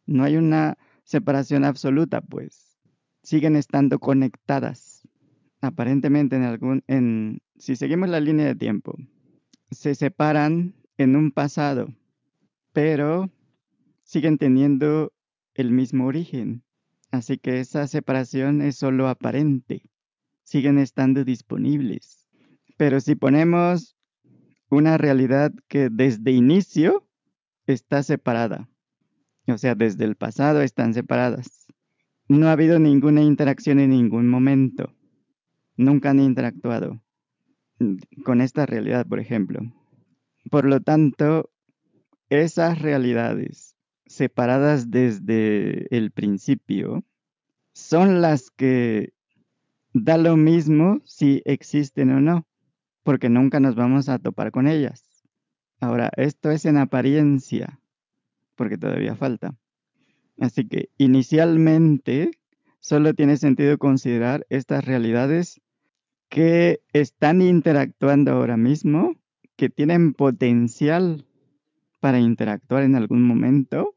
No hay una separación absoluta, pues. siguen estando conectadas. Aparentemente en algún en si seguimos la línea de tiempo, se separan en un pasado, pero siguen teniendo el mismo origen. Así que esa separación es solo aparente. Siguen estando disponibles. Pero si ponemos una realidad que desde inicio está separada, o sea, desde el pasado están separadas, no ha habido ninguna interacción en ningún momento. Nunca han interactuado con esta realidad, por ejemplo. Por lo tanto, esas realidades separadas desde el principio son las que da lo mismo si existen o no, porque nunca nos vamos a topar con ellas. Ahora, esto es en apariencia, porque todavía falta. Así que inicialmente solo tiene sentido considerar estas realidades que están interactuando ahora mismo, que tienen potencial para interactuar en algún momento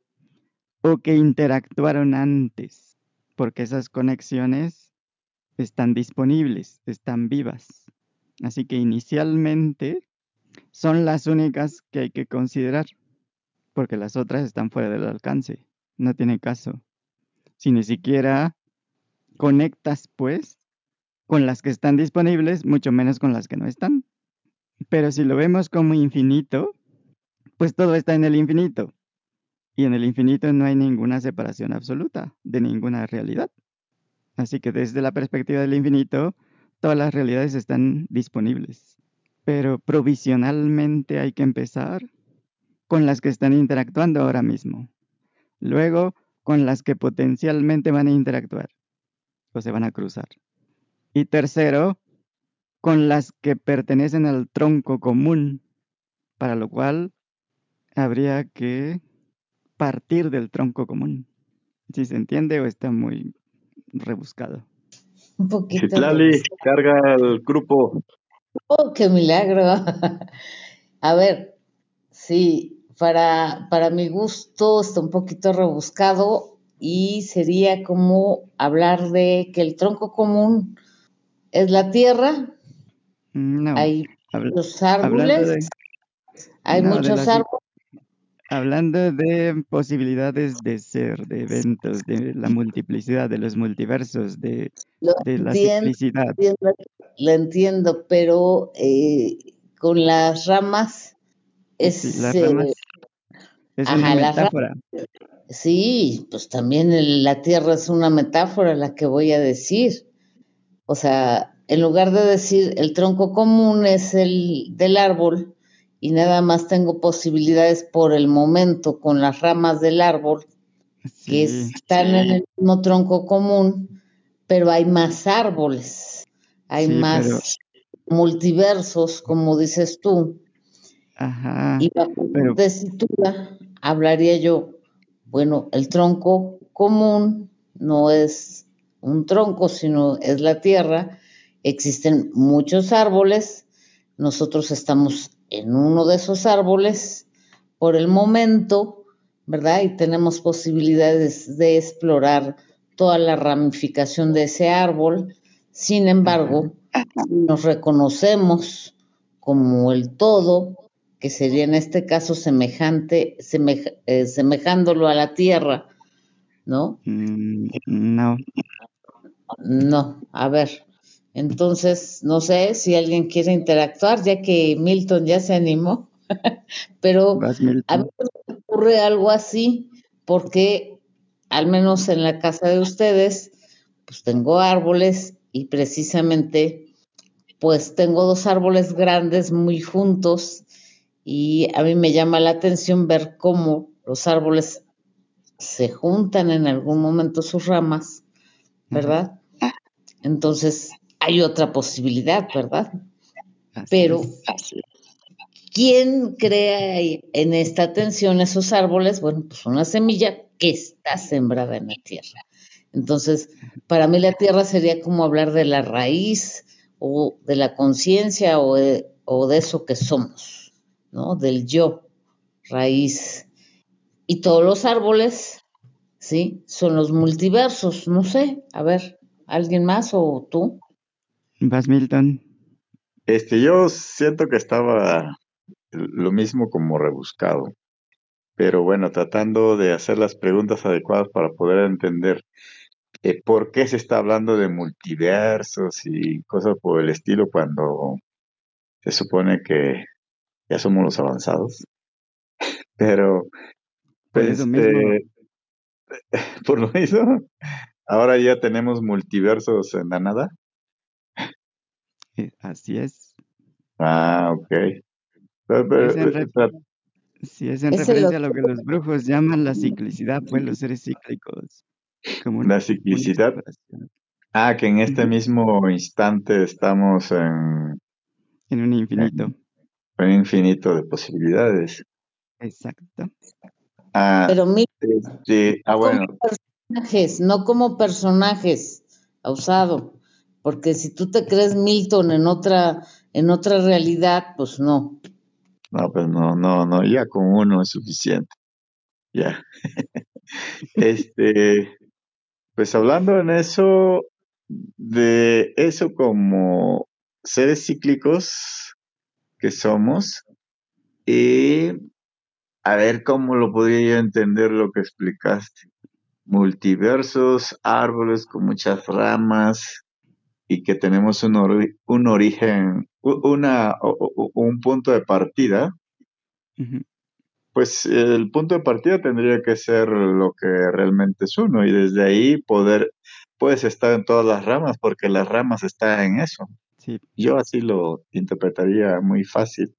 o que interactuaron antes, porque esas conexiones están disponibles, están vivas. Así que inicialmente son las únicas que hay que considerar, porque las otras están fuera del alcance, no tiene caso. Si ni siquiera conectas, pues, con las que están disponibles, mucho menos con las que no están. Pero si lo vemos como infinito, pues todo está en el infinito. Y en el infinito no hay ninguna separación absoluta de ninguna realidad. Así que desde la perspectiva del infinito, todas las realidades están disponibles. Pero provisionalmente hay que empezar con las que están interactuando ahora mismo. Luego, con las que potencialmente van a interactuar o se van a cruzar. Y tercero, con las que pertenecen al tronco común, para lo cual habría que partir del tronco común. Si se entiende o está muy rebuscado. Un poquito. Citlali, carga el grupo. Oh, qué milagro. A ver, sí, para, para mi gusto está un poquito rebuscado y sería como hablar de que el tronco común es la tierra. No. Hay habla- muchos árboles. de- Hay no, muchos árboles. Hablando de posibilidades de ser, de eventos, de la multiplicidad, de los multiversos, de, Lo de la ciclicidad. entiendo, lo entiendo, pero eh, con las ramas es... Sí, las eh, es ajá, una ramas. metáfora. Sí, pues también el- la tierra es una metáfora la que voy a decir. O sea, en lugar de decir el tronco común es el del árbol y nada más tengo posibilidades por el momento con las ramas del árbol que Sí, están en el mismo tronco común, pero hay más árboles, hay Sí, más pero- multiversos, como dices tú. ajá. Y bajo pero- tesitura hablaría yo, bueno, el tronco común no es un tronco, sino es la tierra. Existen muchos árboles, nosotros estamos en uno de esos árboles por el momento, ¿verdad? Y tenemos posibilidades de explorar toda la ramificación de ese árbol. Sin embargo, si nos reconocemos como el todo, que sería en este caso semejante, semeja- eh, semejándolo a la tierra, ¿no? Mm, no, No, a ver. Entonces, no sé si alguien quiere interactuar, ya que Milton ya se animó, pero vas a mí me ocurre algo así, porque al menos en la casa de ustedes, pues tengo árboles y precisamente, pues tengo dos árboles grandes muy juntos y a mí me llama la atención ver cómo los árboles se juntan en algún momento sus ramas, ¿verdad? Entonces, hay otra posibilidad, ¿verdad? Así Pero, es. ¿quién crea en esta tensión esos árboles? Bueno, pues una semilla que está sembrada en la tierra. Entonces, para mí la tierra sería como hablar de la raíz o de la conciencia o o de eso que somos, ¿no? Del yo, raíz. Y todos los árboles, ¿sí? Son los multiversos, no sé, a ver, ¿Alguien más o tú? Vas, Milton. Este, yo siento que estaba lo mismo como rebuscado, pero bueno, tratando de hacer las preguntas adecuadas para poder entender eh, por qué se está hablando de multiversos y cosas por el estilo cuando se supone que ya somos los avanzados. Pero, pues, eso mismo, eh, por lo mismo, ahora ya tenemos multiversos en la nada. eh, así es. Ah, ok. Pero- pero, Es en eh, Sí, es en referencia a lo- que los brujos llaman la ciclicidad, pues los seres cíclicos. Como la ciclicidad. Ah, que en este mismo instante estamos en, en un infinito. en un infinito de posibilidades. Exacto. Ah, Pero mira, este, ah, como personajes, no como personajes, usado. Porque si tú te crees Milton en otra, en otra realidad, pues no. no, pues no, no, no, ya con uno es suficiente. Ya. Este, pues hablando en eso, de eso como seres cíclicos que somos, y a ver cómo lo podría yo entender lo que explicaste. Multiversos, árboles con muchas ramas y que tenemos un, ori- un origen, una, un punto de partida, pues el punto de partida tendría que ser lo que realmente es uno y desde ahí poder, puedes estar en todas las ramas porque las ramas están en eso. Sí, Yo así lo interpretaría muy fácil.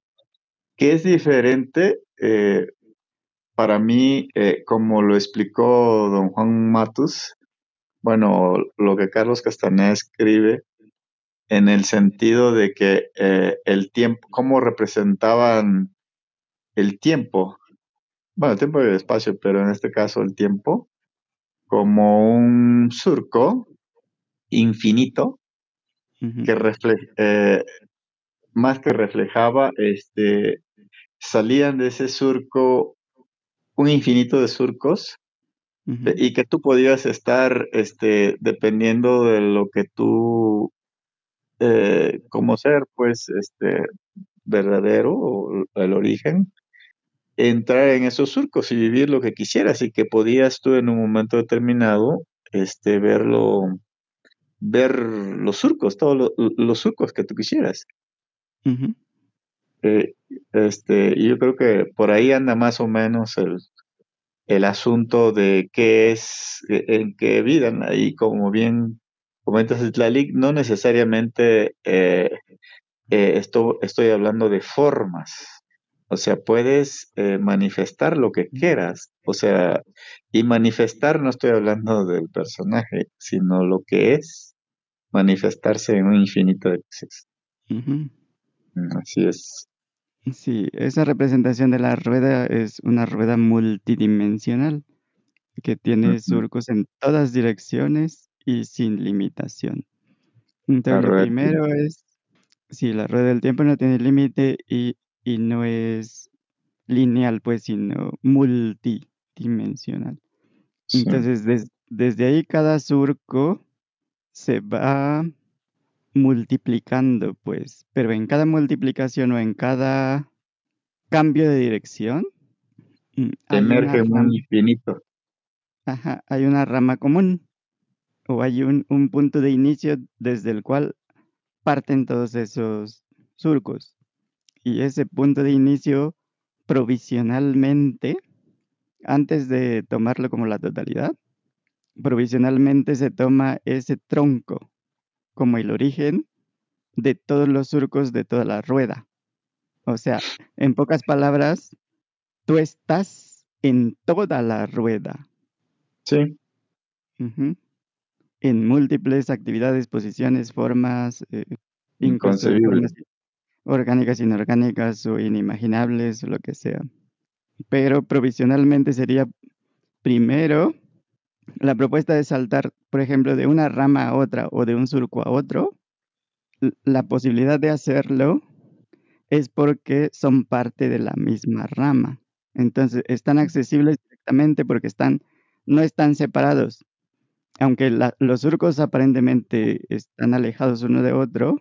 Que es diferente eh, para mí, eh, como lo explicó don Juan Matus, bueno, lo que Carlos Castaneda escribe en el sentido de que eh, el tiempo, cómo representaban el tiempo, bueno, el tiempo y el espacio, pero en este caso el tiempo, como un surco infinito que refle- eh, más que reflejaba, este, salían de ese surco un infinito de surcos y que tú podías estar, este, dependiendo de lo que tú, eh, como ser, pues, este, verdadero o el origen, entrar en esos surcos y vivir lo que quisieras y que podías tú en un momento determinado, este, verlo, ver los surcos, todos lo- los surcos que tú quisieras. Eh, este, y yo creo que por ahí anda más o menos el, el asunto de qué es, eh, en qué vida, ¿no? y como bien comentas, Itlalik, no necesariamente eh, eh, esto, estoy hablando de formas. O sea, puedes eh, manifestar lo que quieras. O sea, y manifestar no estoy hablando del personaje, sino lo que es manifestarse en un infinito de cosas. Mm, Así es. Sí, esa representación de la rueda es una rueda multidimensional que tiene surcos en todas direcciones y sin limitación. La Entonces, lo rueda del primero es, si la rueda del tiempo no tiene límite y, y no es lineal, pues, sino multidimensional. Sí. Entonces, des- desde ahí cada surco se va multiplicando, pues, pero en cada multiplicación o en cada cambio de dirección, mm, Emerge un rama, infinito. ajá, hay una rama común o hay un, un punto de inicio desde el cual parten todos esos surcos. Y ese punto de inicio, provisionalmente, antes de tomarlo como la totalidad, provisionalmente se toma ese tronco como el origen de todos los surcos de toda la rueda. O sea, en pocas palabras, tú estás en toda la rueda, Sí. en múltiples actividades, posiciones, formas, eh, incluso de Inconcebible. formas orgánicas, inorgánicas o inimaginables, o lo que sea. Pero provisionalmente sería primero la propuesta de saltar, por ejemplo, de una rama a otra o de un surco a otro. La posibilidad de hacerlo es porque son parte de la misma rama. Entonces, están accesibles directamente porque están, no están separados. aunque la- los surcos aparentemente están alejados uno de otro,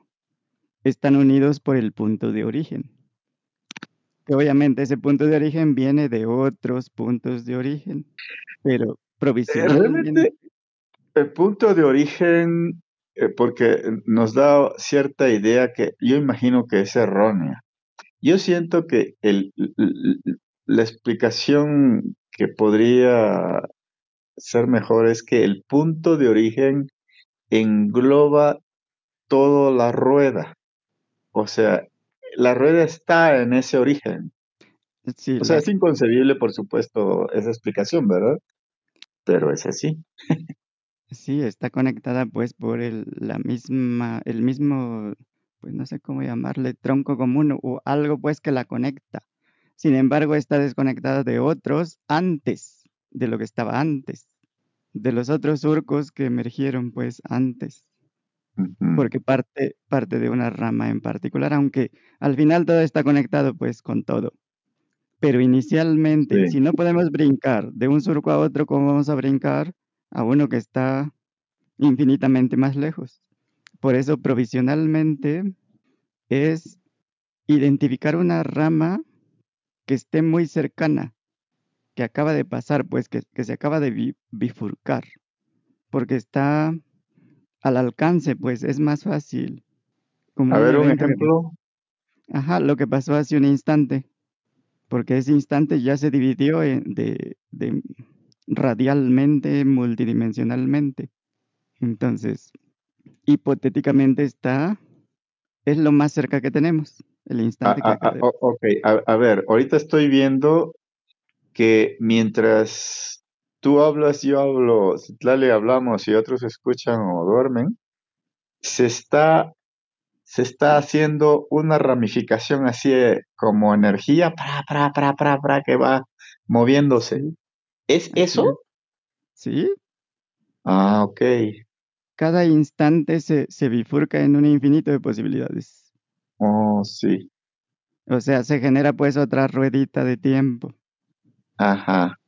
están unidos por el punto de origen. Que obviamente ese punto de origen viene de otros puntos de origen, pero realmente el punto de origen, eh, porque nos da cierta idea que yo imagino que es errónea. Yo siento que el, la explicación que podría ser mejor es que el punto de origen engloba toda la rueda. O sea, la rueda está en ese origen. sí, O sea, la, es inconcebible, por supuesto, esa explicación, ¿verdad? Pero es así. sí está conectada pues por el, la misma, el mismo, pues no sé cómo llamarle, tronco común o algo pues que la conecta. Sin embargo, está desconectada de otros antes, de lo que estaba antes, de los otros surcos que emergieron pues antes. Porque parte, parte de una rama en particular, aunque al final todo está conectado pues con todo. Pero inicialmente, Sí. si no podemos brincar de un surco a otro, ¿cómo vamos a brincar a uno que está infinitamente más lejos? Por eso provisionalmente es identificar una rama que esté muy cercana, que acaba de pasar, pues que, que se acaba de bi- bifurcar, porque está al alcance, pues es más fácil, como A ver, un ejemplo. Ajá, lo que pasó hace un instante, porque ese instante ya se dividió en- de, de radialmente, multidimensionalmente. Entonces, hipotéticamente está, es lo más cerca que tenemos, el A, instante que a- acaba a- de... o- ok, a, a ver, ahorita estoy viendo que mientras tú hablas, yo hablo, Citlali hablamos y otros escuchan o duermen, se está, se está haciendo una ramificación así de- como energía, pra, pra, pra, pra, pra, que va moviéndose. ¿Es eso? es. Sí, Ah, ok. cada instante se, se bifurca en un infinito de posibilidades. Oh, sí. O sea, se genera pues otra ruedita de tiempo. Ajá.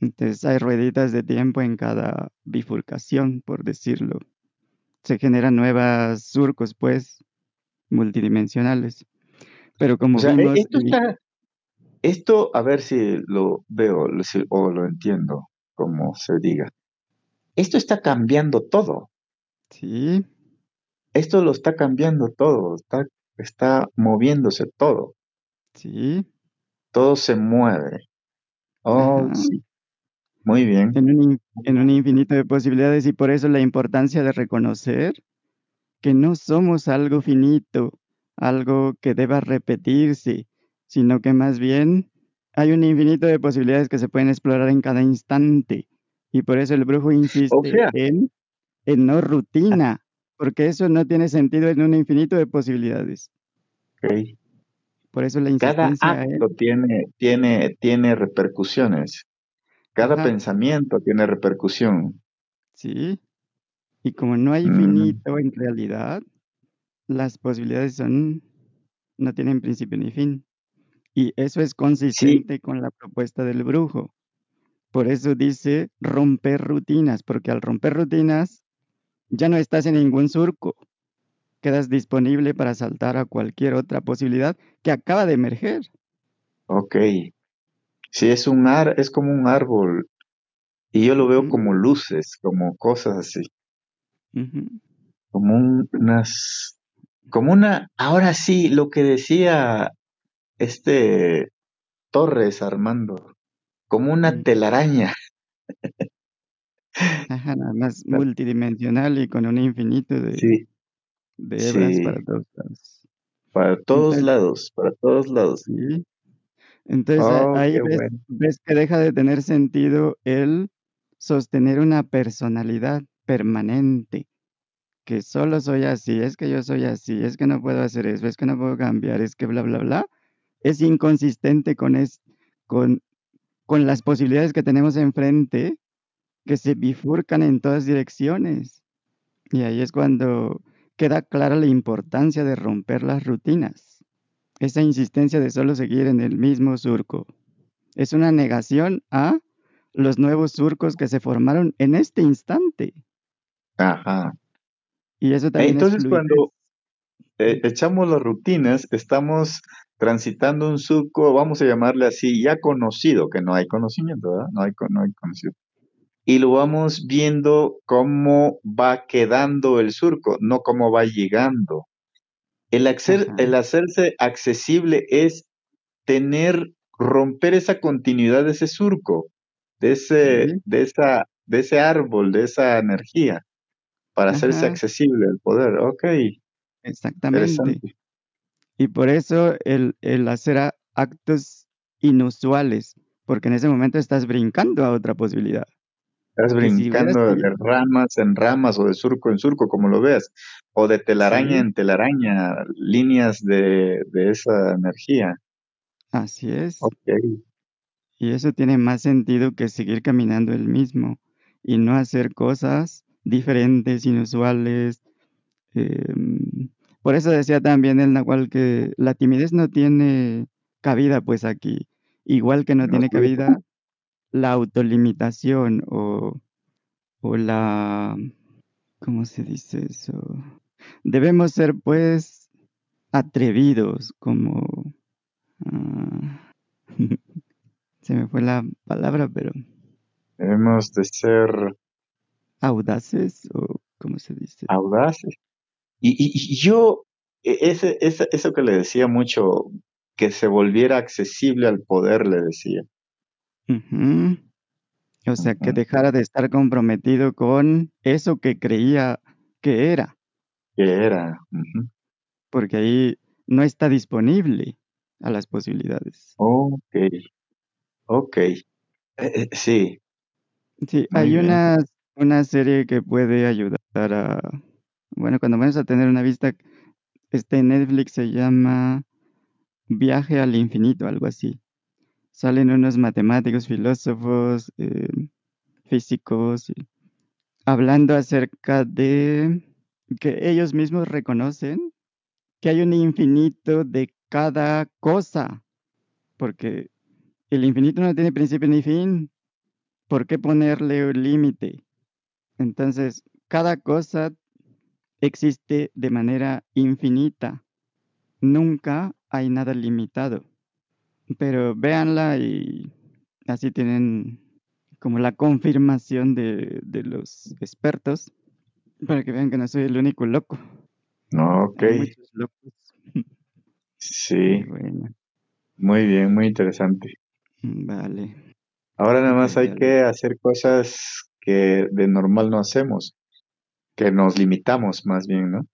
Entonces hay rueditas de tiempo en cada bifurcación, por decirlo. Se generan nuevos surcos, pues, multidimensionales. Pero O como sea, e- vimos, esto está, esto, a ver si lo veo si- o lo entiendo, como se diga. Esto está cambiando todo. sí, Esto lo está cambiando todo. Está, está moviéndose todo. sí, Todo se mueve. Oh, ajá, sí. Muy bien. en un, in- en un infinito de posibilidades y por eso la importancia de reconocer que no somos algo finito, algo que deba repetirse, sino que más bien hay un infinito de posibilidades que se pueden explorar en cada instante. Y por eso el brujo O insiste sea, en, en no rutina, porque eso no tiene sentido en un infinito de posibilidades. ok. Por eso la cada insistencia acto en, tiene, tiene, tiene repercusiones. Cada ajá, pensamiento tiene repercusión. sí. Y como no hay Mm, finito en realidad, las posibilidades son, no tienen principio ni fin. Y eso es sí, consistente con la propuesta del brujo. Por eso dice romper rutinas, porque al romper rutinas ya no estás en ningún surco. Quedas disponible para saltar a cualquier otra posibilidad que acaba de emerger. ok. Sí, es un ar, es como un árbol. Y yo lo veo como luces, como cosas así. Como un- unas, como una, ahora sí, lo que decía este Torres Armando, como una mm. telaraña. Ajá, nada más multidimensional y con un infinito de, Sí, de hebras para todos lados. para todos Entonces, lados, para todos lados. sí. Entonces Oh, ahí ves, bueno. ves que deja de tener sentido el sostener una personalidad permanente, que solo soy así, es que yo soy así, es que no puedo hacer eso, es que no puedo cambiar, es que bla, bla, bla. Es inconsistente con, es, con, con las posibilidades que tenemos enfrente que se bifurcan en todas direcciones. Y ahí es cuando queda clara la importancia de romper las rutinas. Esa insistencia de solo seguir en el mismo surco. Es una negación a los nuevos surcos que se formaron en este instante. Ajá. Y eso también Entonces, es cuando eh, echamos las rutinas, estamos transitando un surco, vamos a llamarle así, ya conocido, que no hay conocimiento, ¿verdad? No hay, no hay conocido. Y lo vamos viendo cómo va quedando el surco, no cómo va llegando. El, el hacerse accesible es tener, romper esa continuidad de ese surco, de ese, de esa, de ese árbol, de esa energía, para hacerse accesible el poder. Ok. Exactamente. Y por eso el, el hacer actos inusuales, porque en ese momento estás brincando a otra posibilidad. Estás brincando de ramas en ramas o de surco en surco, como lo veas, o de telaraña en telaraña, líneas de, de, esa energía. Así es. Okay. Y eso tiene más sentido que seguir caminando el mismo y no hacer cosas diferentes, inusuales. Eh, por eso decía también el Nahual que la timidez no tiene cabida pues aquí, igual que no, no tiene cabida la autolimitación o, o la... ¿Cómo se dice eso? Debemos ser pues atrevidos como... Uh, se me fue la palabra, pero... Debemos de ser... Audaces o cómo se dice. Audaces. Y, y, y yo, e, ese, ese, eso que le decía mucho, que se volviera accesible al poder, le decía. O sea, que dejara de estar comprometido con eso que creía que era. Que era. Porque ahí no está disponible a las posibilidades. Ok. Ok. Eh, eh, sí. Sí, Muy hay bien. una, una serie que puede ayudar a... Bueno, cuando vamos a tener una vista, este Netflix se llama Viaje al Infinito, algo así salen unos matemáticos, filósofos, eh, físicos, hablando acerca de que ellos mismos reconocen que hay un infinito de cada cosa, porque el infinito no tiene principio ni fin. ¿Por qué ponerle un límite? Entonces, cada cosa existe de manera infinita. Nunca hay nada limitado. Pero véanla y así tienen como la confirmación de, de, los expertos para que vean que no soy el único loco. Ok. Hay muchos locos. Sí. Bueno. Muy bien, muy interesante. Vale. Ahora nada más hay que hacer cosas que de normal no hacemos, que nos limitamos más bien, ¿no?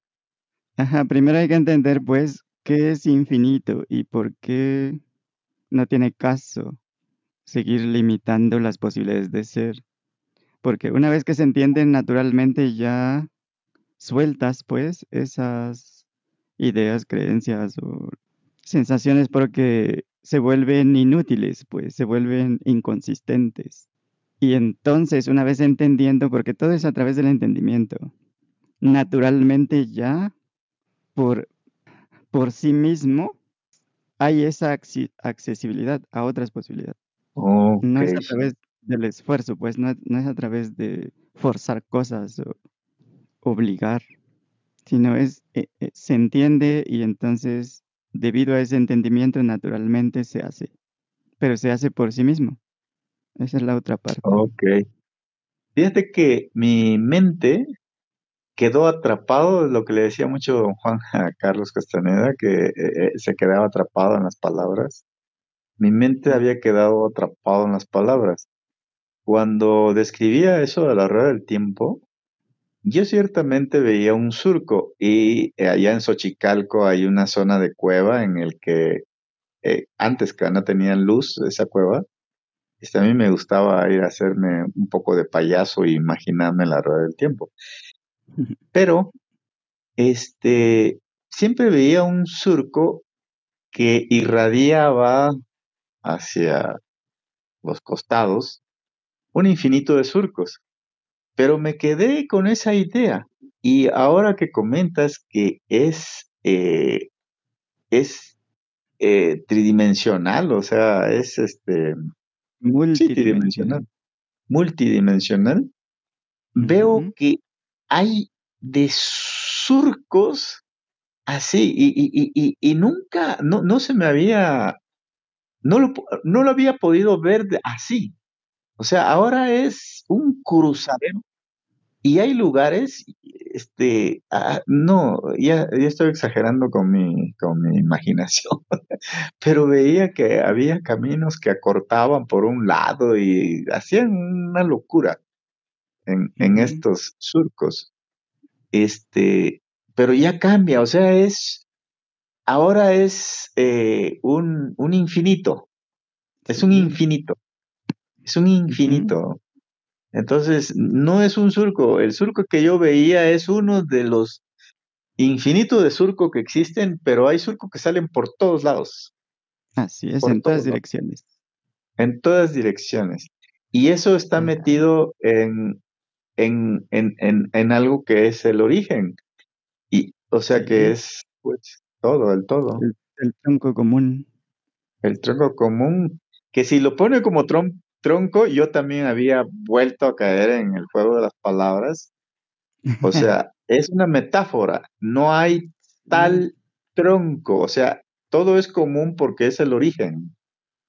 Ajá, primero hay que entender pues qué es infinito y por qué no tiene caso seguir limitando las posibilidades de ser. Porque una vez que se entienden naturalmente ya sueltas pues esas ideas, creencias o sensaciones porque se vuelven inútiles, pues se vuelven inconsistentes. Y entonces, una vez entendiendo, porque todo es a través del entendimiento, naturalmente ya por, por sí mismo hay esa accesibilidad a otras posibilidades. Okay. No es a través del esfuerzo, pues no, no, es a través de forzar cosas o obligar, sino es, eh, eh, se entiende y entonces debido a ese entendimiento naturalmente se hace, pero se hace por sí mismo. Esa es la otra parte. Ok. Fíjate que mi mente quedó atrapado, lo que le decía mucho don Juan a Carlos Castaneda, que eh, se quedaba atrapado en las palabras. Mi mente había quedado atrapado en las palabras. Cuando describía eso de la rueda del tiempo, yo ciertamente veía un surco y allá en Xochicalco hay una zona de cueva en el que eh, antes que no tenían luz esa cueva, este, a mí me gustaba ir a hacerme un poco de payaso e imaginarme la rueda del tiempo. Pero, este, siempre veía un surco que irradiaba hacia los costados un infinito de surcos. Pero me quedé con esa idea. Y ahora que comentas que es, eh, es eh, tridimensional, o sea, es este multidimensional. multidimensional, veo que hay de surcos así y, nunca, no, no se me había, no lo, no lo había podido ver así. O sea, ahora es un cruzadero y hay lugares, este, ah, no, ya, ya estoy exagerando con mi, con mi imaginación, pero veía que había caminos que acortaban por un lado y hacían una locura en, estos surcos. Este, pero ya cambia, o sea, es, ahora es eh, un, un infinito, es un infinito, es un infinito. Entonces, no es un surco, el surco que yo veía es uno de los infinitos de surco que existen, pero hay surcos que salen por todos lados, Así es, por en todas lados, direcciones. en todas direcciones. Y eso está metido en, en, en, en, en algo que es el origen. Y, o sea que es, pues, todo, el todo. El, el tronco común. El tronco común, que si lo pone como tron- tronco, yo también había vuelto a caer en el juego de las palabras. O sea, es una metáfora, no hay tal tronco, o sea, todo es común porque es el origen,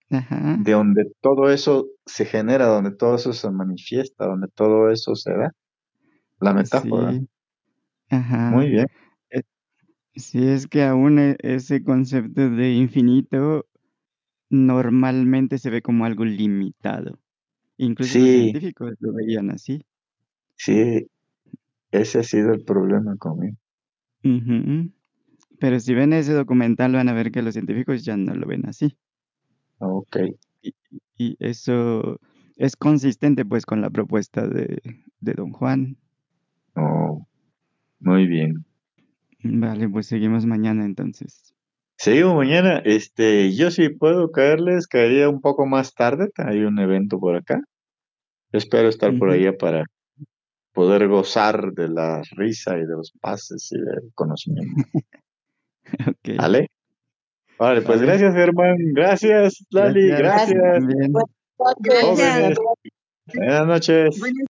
Ajá. de donde todo eso se genera, donde todo eso se manifiesta, donde todo eso se da. La metáfora. Sí. Ajá. Muy bien. Eh, Sí, es que aún e- ese concepto de infinito normalmente se ve como algo limitado. Incluso los científicos lo veían así. sí, ese ha sido el problema conmigo. Pero si ven ese documental van a ver que los científicos ya no lo ven así. Ok, Y, y eso es consistente pues con la propuesta de, de Don Juan. oh, muy bien. Vale, pues seguimos mañana entonces. Seguimos mañana. Este, yo si puedo caerles, caería un poco más tarde. Hay un evento por acá. Espero estar por allá para poder gozar de la risa y de los pases y del conocimiento. ¿Vale? Vale, pues Vale. gracias, Germán. Gracias, Lali. Gracias. Gracias. Gracias, También. Buenas noches. Buenas